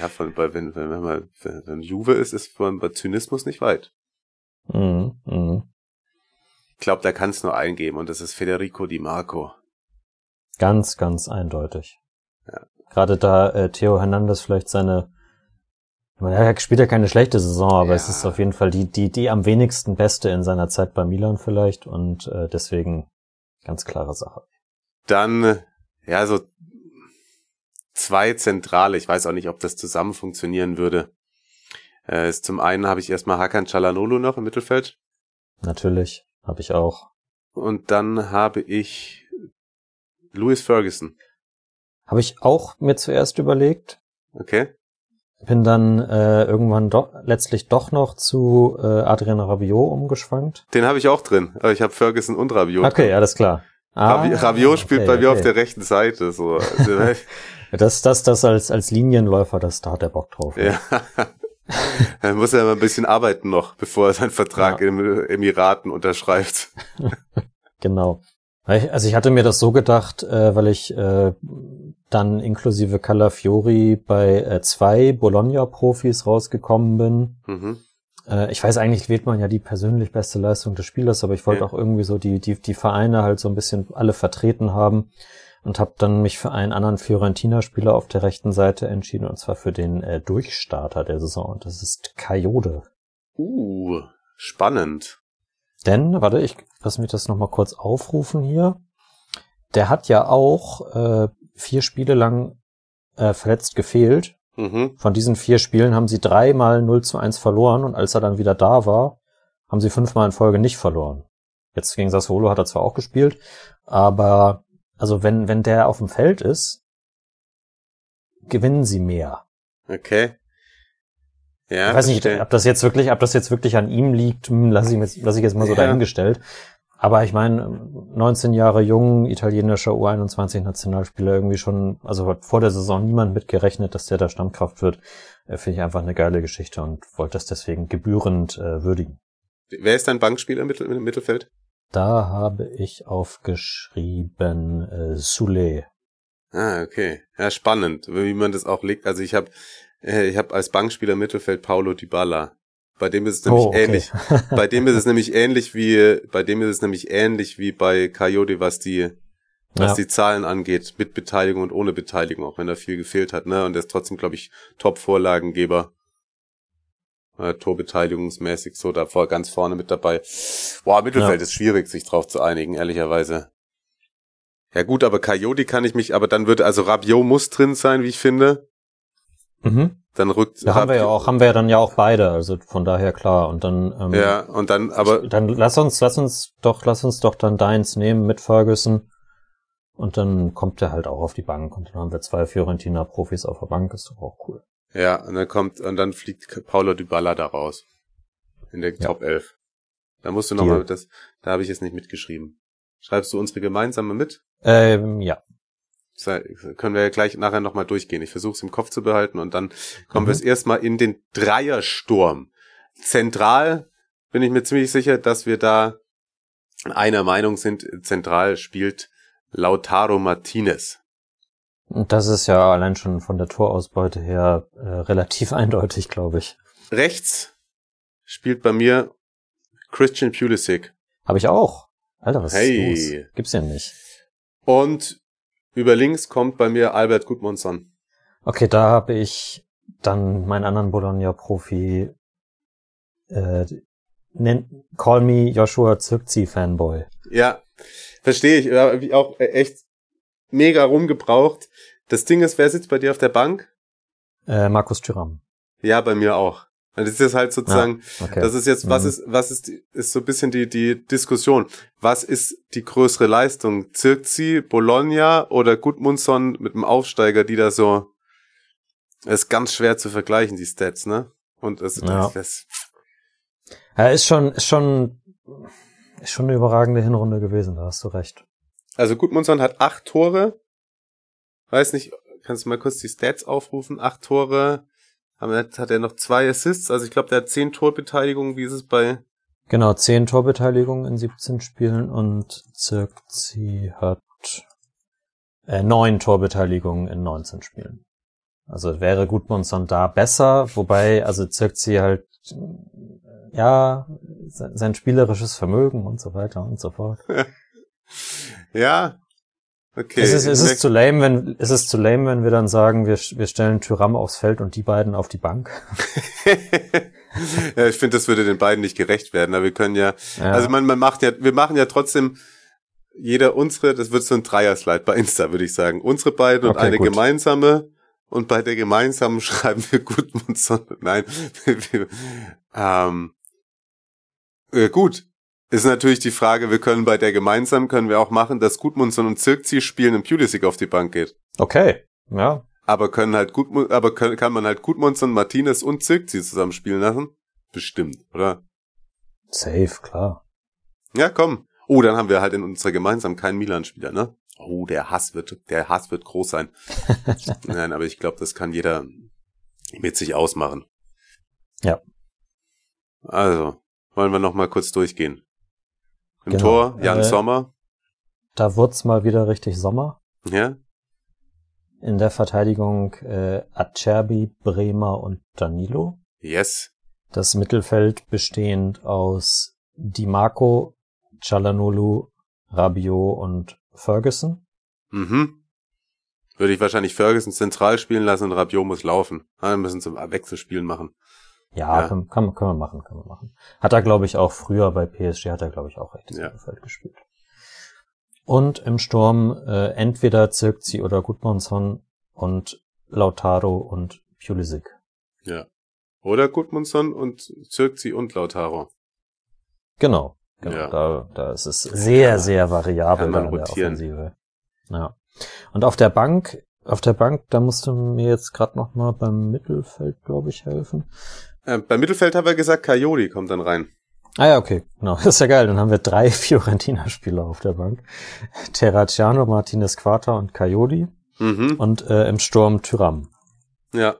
ja, von, bei, wenn, wenn, wenn man, wenn, wenn Juve ist, ist von bei Zynismus nicht weit. Mhm, mhm. Ich glaube, da kann es nur eingeben und das ist Federico Di Marco. Ganz, ganz eindeutig. Gerade da äh, Theo Hernandez vielleicht seine, ich meine, er spielt ja keine schlechte Saison, aber Ja. es ist auf jeden Fall die, die, die am wenigsten beste in seiner Zeit bei Milan vielleicht und äh, deswegen ganz klare Sache. Dann, äh, ja, so zwei Zentrale. Ich weiß auch nicht, ob das zusammen funktionieren würde. Äh, ist zum einen habe ich erstmal Hakan Çalhanoğlu noch im Mittelfeld. Natürlich, habe ich auch. Und dann habe ich Louis Ferguson. Habe ich auch mir zuerst überlegt, Okay? bin dann äh, irgendwann doch letztlich doch noch zu äh, Adrian Rabiot umgeschwankt. Den habe ich auch drin. Aber ich habe Ferguson und Rabiot. Okay, alles klar. Ah, Rabi Rabiot spielt okay, bei mir okay. auf der rechten Seite. So. Also, Das, das, das als, als Linienläufer, das, da hat er Bock drauf. ja. Er muss ja mal ein bisschen arbeiten noch, bevor er seinen Vertrag Ja. im Emiraten unterschreibt. Genau. Also ich hatte mir das so gedacht, äh, weil ich äh, dann inklusive Calafiori bei äh, zwei Bologna-Profis rausgekommen bin. Mhm. Äh, ich weiß, eigentlich wählt man ja die persönlich beste Leistung des Spielers, aber ich wollte Ja. auch irgendwie so die, die, die Vereine halt so ein bisschen alle vertreten haben und habe dann mich für einen anderen Fiorentina-Spieler auf der rechten Seite entschieden, und zwar für den äh, Durchstarter der Saison. Und das ist Kayode. Uh, spannend. Denn, warte, ich lass mich das nochmal kurz aufrufen hier. Der hat ja auch äh, vier Spiele lang äh, verletzt gefehlt. Mhm. Von diesen vier Spielen haben sie dreimal 0 zu 1 verloren und als er dann wieder da war, haben sie fünfmal in Folge nicht verloren. Jetzt gegen Sassuolo hat er zwar auch gespielt, aber also wenn, wenn der auf dem Feld ist, gewinnen sie mehr. Okay. Ja, ich weiß nicht, verstehe. ob das jetzt wirklich, ob das jetzt wirklich an ihm liegt, hm, lasse ich, jetzt- lass ich jetzt mal so Ja. dahingestellt. Aber ich meine, 19 Jahre jung, italienischer U21-Nationalspieler irgendwie schon, also hat vor der Saison niemand mitgerechnet, dass der da Stammkraft wird. Äh, Finde ich einfach eine geile Geschichte und wollte das deswegen gebührend äh, würdigen. Wer ist dein Bankspieler im, Mittel, im Mittelfeld? Da habe ich aufgeschrieben äh, Soule. Ah, okay. Ja, spannend, wie man das auch legt. Also ich habe äh, ich habe als Bankspieler im Mittelfeld Paulo Dybala. Bei dem ist es nämlich Oh, okay. ähnlich. Bei dem ist es nämlich ähnlich wie bei dem ist es nämlich ähnlich wie bei Coyote, was die was Ja. die Zahlen angeht, mit Beteiligung und ohne Beteiligung, auch wenn da viel gefehlt hat, ne? Und er ist trotzdem, glaube ich, Top-Vorlagengeber. Äh, Torbeteiligungsmäßig so da vor, ganz vorne mit dabei. Boah, Mittelfeld Ja. ist schwierig, sich drauf zu einigen, ehrlicherweise. Ja gut, aber Coyote kann ich mich, aber dann wird, also Rabiot muss drin sein, wie ich finde. Mhm. Dann rückt Da haben wir ja auch, haben wir ja dann ja auch beide, also von daher klar. Und dann, ähm, Ja, und dann, aber dann lass uns, lass uns doch, lass uns doch dann deins nehmen mit Ferguson. Und dann kommt er halt auch auf die Bank und dann haben wir zwei Fiorentina-Profis auf der Bank, ist doch auch cool. ja, und dann kommt, und dann fliegt Paulo Dybala da raus. In der Ja. Top 11. Da musst du nochmal, das, da habe ich jetzt nicht mitgeschrieben. Schreibst du unsere gemeinsame mit? Ähm, ja. Können wir ja gleich nachher nochmal durchgehen. Ich versuche es im Kopf zu behalten und dann kommen Mhm. wir es erstmal in den Dreiersturm. Zentral bin ich mir ziemlich sicher, dass wir da einer Meinung sind. Zentral spielt Lautaro Martinez. Und das ist ja allein schon von der Torausbeute her äh, relativ eindeutig, glaube ich. Rechts spielt bei mir Christian Pulisic. Habe ich auch. Alter, was Hey. ist los? Gibt's ja nicht. Und über links kommt bei mir Albert Gudmundsson. Okay, da habe ich dann meinen anderen Bologna-Profi äh, nennt, Call me Joshua Zirkzi Fanboy. Ja, verstehe ich. Ja, hab ich auch echt mega rumgebraucht. Das Ding ist, wer sitzt bei dir auf der Bank? Äh, Markus Thüram. Ja, bei mir auch. Das ist halt sozusagen, Okay. das ist jetzt, was Mhm. ist, was ist, ist so ein bisschen die, die Diskussion. Was ist die größere Leistung? Zirkzi, Bologna oder Gudmundsson mit dem Aufsteiger, die da so, ist ganz schwer zu vergleichen, die Stats, ne? Und es, Ja. das, Ja, ist schon, ist schon, ist schon eine überragende Hinrunde gewesen, da hast du recht. also Gudmundsson hat acht Tore. Weiß nicht, kannst du mal kurz die Stats aufrufen? Acht Tore. Aber hat hat er noch zwei Assists? Also ich glaube, der hat zehn Torbeteiligungen. Wie ist es bei Genau, zehn Torbeteiligungen in 17 Spielen und Zirkzi hat äh, neun Torbeteiligungen in 19 Spielen. Also wäre Gudmundsson da besser, wobei, also Zirkzi halt, äh, ja, se- sein spielerisches Vermögen und so weiter und so fort. Ja. Okay. ist, es, ist, es zu lame, wenn, ist es zu lame, wenn wir dann sagen, wir, wir stellen Tyram aufs Feld und die beiden auf die Bank? ja, ich finde, das würde den beiden nicht gerecht werden. Aber wir können ja, Ja. also man, man macht ja, wir machen ja trotzdem jeder unsere, das wird so ein Dreier-Slide bei Insta, würde ich sagen. Unsere beiden und Okay, eine gut. gemeinsame. Und bei der gemeinsamen schreiben wir Gudmundsson. Nein. wir- ähm, äh, gut. Ist natürlich die Frage, wir können bei der gemeinsamen, können wir auch machen, dass Gudmundsson und Zirkzi spielen und Pulisic auf die Bank geht. Okay, ja, Aber können halt gut, aber können, kann man halt Gudmundsson, Martinez und Zirkzi zusammen spielen lassen? Bestimmt, oder? safe, klar. Ja, komm. Oh, dann haben wir halt in unserer gemeinsamen keinen Milan-Spieler, ne? Oh, der Hass wird, der Hass wird groß sein. Nein, aber ich glaube, das kann jeder mit sich ausmachen. Ja. Also, wollen wir noch mal kurz durchgehen. Im Genau. Tor, Jan Äh, Sommer, Da wird's mal wieder richtig Sommer. ja? In der Verteidigung äh, Acerbi, Bremer und Danilo. Yes. Das Mittelfeld bestehend aus Di Marco, Cialanolu, Rabiot und Ferguson. Mhm. Würde ich wahrscheinlich Ferguson zentral spielen lassen und Rabiot muss laufen. Ah, Wir müssen zum Wechselspielen machen. Ja, Ja. Kann, kann, können wir machen, können wir machen. Hat er, glaube ich, auch früher bei PSG, hat er, glaube ich, auch rechtes Ja. Mittelfeld gespielt. Und im Sturm äh, entweder Zirkzi oder Gudmundsson und Lautaro und Pulisic. Ja. Oder Gudmundsson und Zirkzi und Lautaro. Genau. genau. Ja. Da, da ist es sehr, man- sehr variabel kann man in der. Offensive. Ja. Und auf der Bank, auf der Bank, da musst du mir jetzt gerade noch mal beim Mittelfeld, glaube ich, helfen. Äh, beim Mittelfeld haben wir gesagt, Coyote kommt dann rein. Ah ja, okay, genau. Das ist ja geil. Dann haben wir drei Fiorentina-Spieler auf der Bank. Terracciano, Martinez Quarta und Coyote. Mhm. Und äh, im Sturm Tyram. Ja.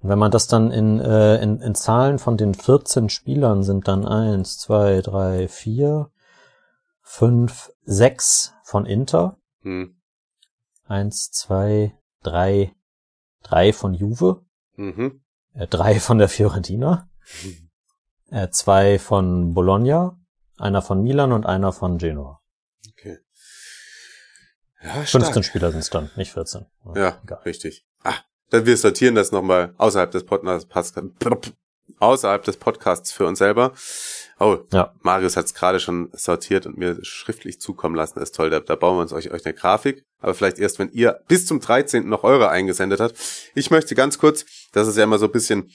Und wenn man das dann in, äh, in, in Zahlen von den 14 Spielern sind dann eins, zwei, drei, vier, fünf, sechs von Inter. Hm. Eins, zwei, drei, drei von Juve, Mhm. Äh, drei von der Fiorentina, äh, zwei von Bologna, einer von Milan und einer von Genoa. Okay. Ja, 15 stark. Spieler sind es dann, nicht 14. Ja, Egal. richtig. Ah, dann wir sortieren das nochmal außerhalb des Podcasts außerhalb des Podcasts für uns selber. Oh, Ja. Marius hat es gerade schon sortiert und mir schriftlich zukommen lassen. Das ist toll, da, da bauen wir uns euch, euch eine Grafik. Aber vielleicht erst, wenn ihr bis zum 13. noch eure eingesendet habt. Ich möchte ganz kurz, das ist ja immer so ein bisschen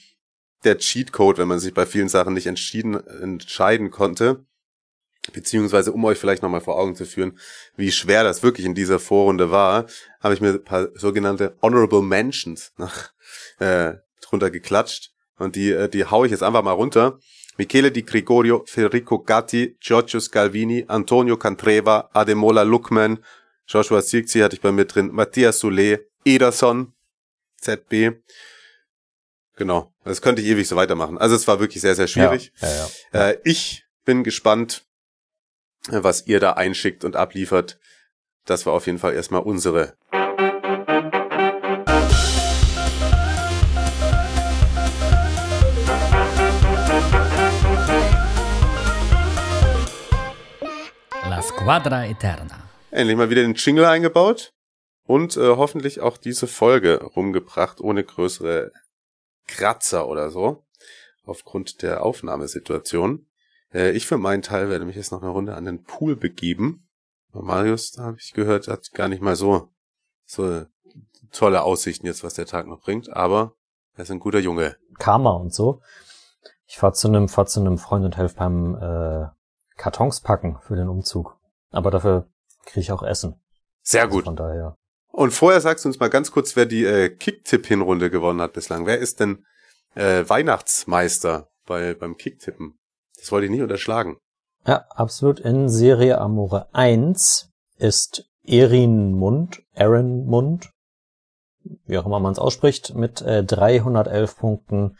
der Cheatcode, wenn man sich bei vielen Sachen nicht entschieden, entscheiden konnte. Beziehungsweise, um euch vielleicht nochmal vor Augen zu führen, wie schwer das wirklich in dieser Vorrunde war, habe ich mir ein paar sogenannte Honorable Mentions nach, äh, drunter geklatscht. Und die, äh, die hau ich jetzt einfach mal runter. Michele Di Gregorio, Federico Gatti, Giorgio Scalvini, Antonio Cantreva, Ademola Lukman, Joshua Sirksi hatte ich bei mir drin, Matthias Soulet, Ederson, ZB. Genau, das könnte ich ewig so weitermachen. Also es war wirklich sehr, sehr schwierig. Ja, ja, ja. Äh, ich bin gespannt, was ihr da einschickt und abliefert. Das war auf jeden Fall erstmal unsere. La Squadra Eterna. Endlich mal wieder den Jingle eingebaut und äh, hoffentlich auch diese Folge rumgebracht, ohne größere Kratzer oder so, aufgrund der Aufnahmesituation. Äh, ich für meinen Teil werde mich jetzt noch eine Runde an den Pool begeben. Marius, da habe ich gehört, hat gar nicht mal so, so tolle Aussichten jetzt, was der Tag noch bringt, aber er ist ein guter Junge. Karma und so. Ich fahr zu einem, fahr zu einem Freund und helfe beim äh, Kartons packen für den Umzug. Aber dafür kriege ich auch Essen. Sehr Also gut. Von daher. Und vorher sagst du uns mal ganz kurz, wer die äh, Kicktipp-Hinrunde gewonnen hat bislang. Wer ist denn äh, Weihnachtsmeister bei, beim Kicktippen? Das wollte ich nicht unterschlagen. Ja, absolut. In Serie Amore 1 ist Erin Mund, Aaron Mund, wie auch immer man es ausspricht, mit äh, 311 Punkten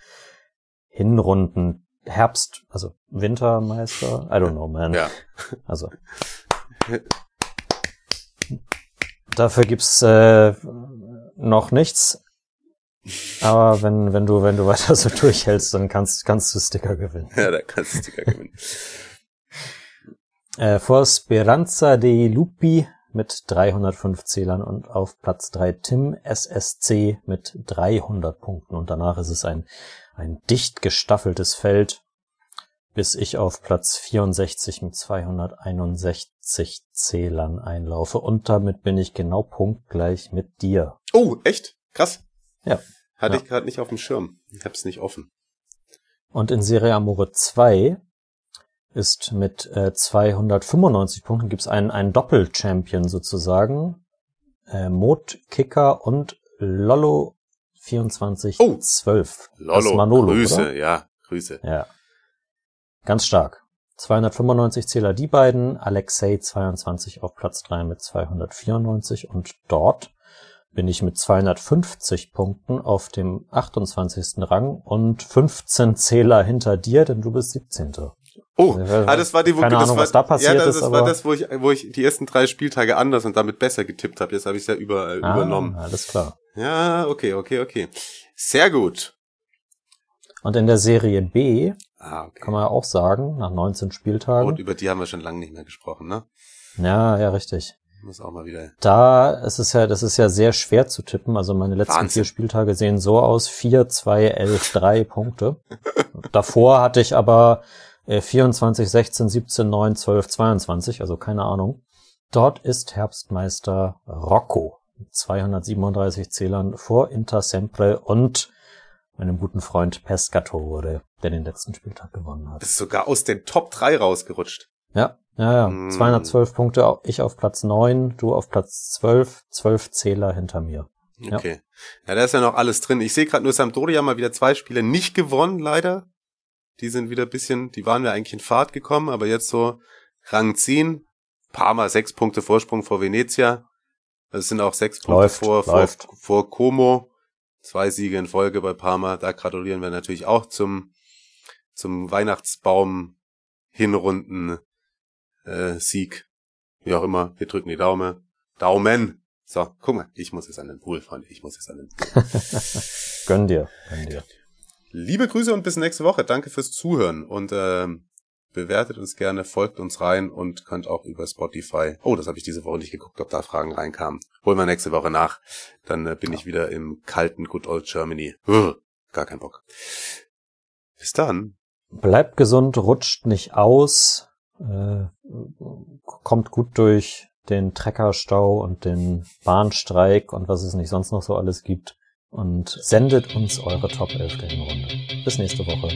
Hinrunden Herbst, also Wintermeister. I don't know, man. Ja. Also. Dafür gibt's äh, noch nichts. Aber wenn, wenn du, wenn du weiter so durchhältst, dann kannst, kannst du Sticker gewinnen. Ja, da kannst du Sticker gewinnen. Äh, vor Speranza dei Lupi mit 305 Zählern und auf Platz 3 Tim SSC mit 300 Punkten. Und danach ist es ein, ein dicht gestaffeltes Feld, bis ich auf Platz 64 mit 261 Zählern einlaufe. Und damit bin ich genau punktgleich mit dir. Oh, echt? Krass. Ja. Hatte Ja. ich gerade nicht auf dem Schirm. Ich hab's nicht offen. Und in Serie Amore 2 ist mit äh, 295 Punkten gibt's einen, einen Doppel-Champion sozusagen. Äh, Mod Kicker und Lollo 2412. Oh. Lollo, Manolo, Grüße, Oder? ja, Grüße. Ja. Ganz stark. 295 Zähler die beiden, Alexei 22 auf Platz 3 mit 294 und dort bin ich mit 250 Punkten auf dem 28. Rang und 15 Zähler hinter dir, denn du bist 17. Oh, Ja, ah, das war die, wo keine das Ahnung, war, was da passiert ja, das, ist, das war das, wo ich, wo ich die ersten drei Spieltage anders und damit besser getippt habe. Jetzt habe ich es ja über, äh, übernommen. Ah, alles klar. Ja, okay, okay, okay. Sehr gut. Und in der Serie B Ah, okay. kann man ja auch sagen, nach 19 Spieltagen. Und über die haben wir schon lange nicht mehr gesprochen, ne? ja, ja, richtig. Muss auch mal wieder. Da ist es ja, das ist ja sehr schwer zu tippen. Also meine letzten Wahnsinn. vier Spieltage sehen so aus: 4, 2, 11, 3 Punkte. Davor hatte ich aber äh, 24, 16, 17, 9, 12, 22, also keine Ahnung. Dort ist Herbstmeister Rocco mit 237 Zählern vor Inter Sempre und meinem guten Freund Pescatore, der den letzten Spieltag gewonnen hat. Bist sogar aus den Top 3 rausgerutscht. Ja, ja, ja. Mm. 212 Punkte, ich auf Platz 9, du auf Platz 12, 12 Zähler hinter mir. Okay. Ja, da ist ja noch alles drin. Ich sehe gerade nur Sampdoria mal wieder zwei Spiele nicht gewonnen, leider. Die sind wieder ein bisschen, die waren ja eigentlich in Fahrt gekommen, aber jetzt so Rang 10, Parma sechs Punkte Vorsprung vor Venezia. Das sind auch sechs Punkte Läuft, vor, vor, läuft. vor Como. Zwei Siege in Folge bei Parma. Da gratulieren wir natürlich auch zum, zum Weihnachtsbaum Hinrunden äh, Sieg. Wie auch immer. Wir drücken die Daumen. Daumen. So, guck mal, ich muss jetzt an den Pool, Freunde. Ich muss jetzt an den Pool. Gönn dir, gönn dir. Liebe Grüße und bis nächste Woche. Danke fürs Zuhören und ähm, bewertet uns gerne, folgt uns rein und könnt auch über Spotify. Oh, das habe ich diese Woche nicht geguckt, ob da Fragen reinkamen. Holen wir nächste Woche nach. Dann äh, bin ich wieder im kalten Good Old Germany. Uah, gar kein Bock. Bis dann. Bleibt gesund, rutscht nicht aus, äh, kommt gut durch den Treckerstau und den Bahnstreik und was es nicht sonst noch so alles gibt und sendet uns eure Top 11 der Hinrunde. Bis nächste Woche.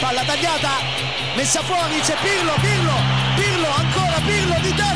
Palla tagliata, messa fuori, c'è Pirlo, Pirlo, Pirlo, ancora Pirlo di testa.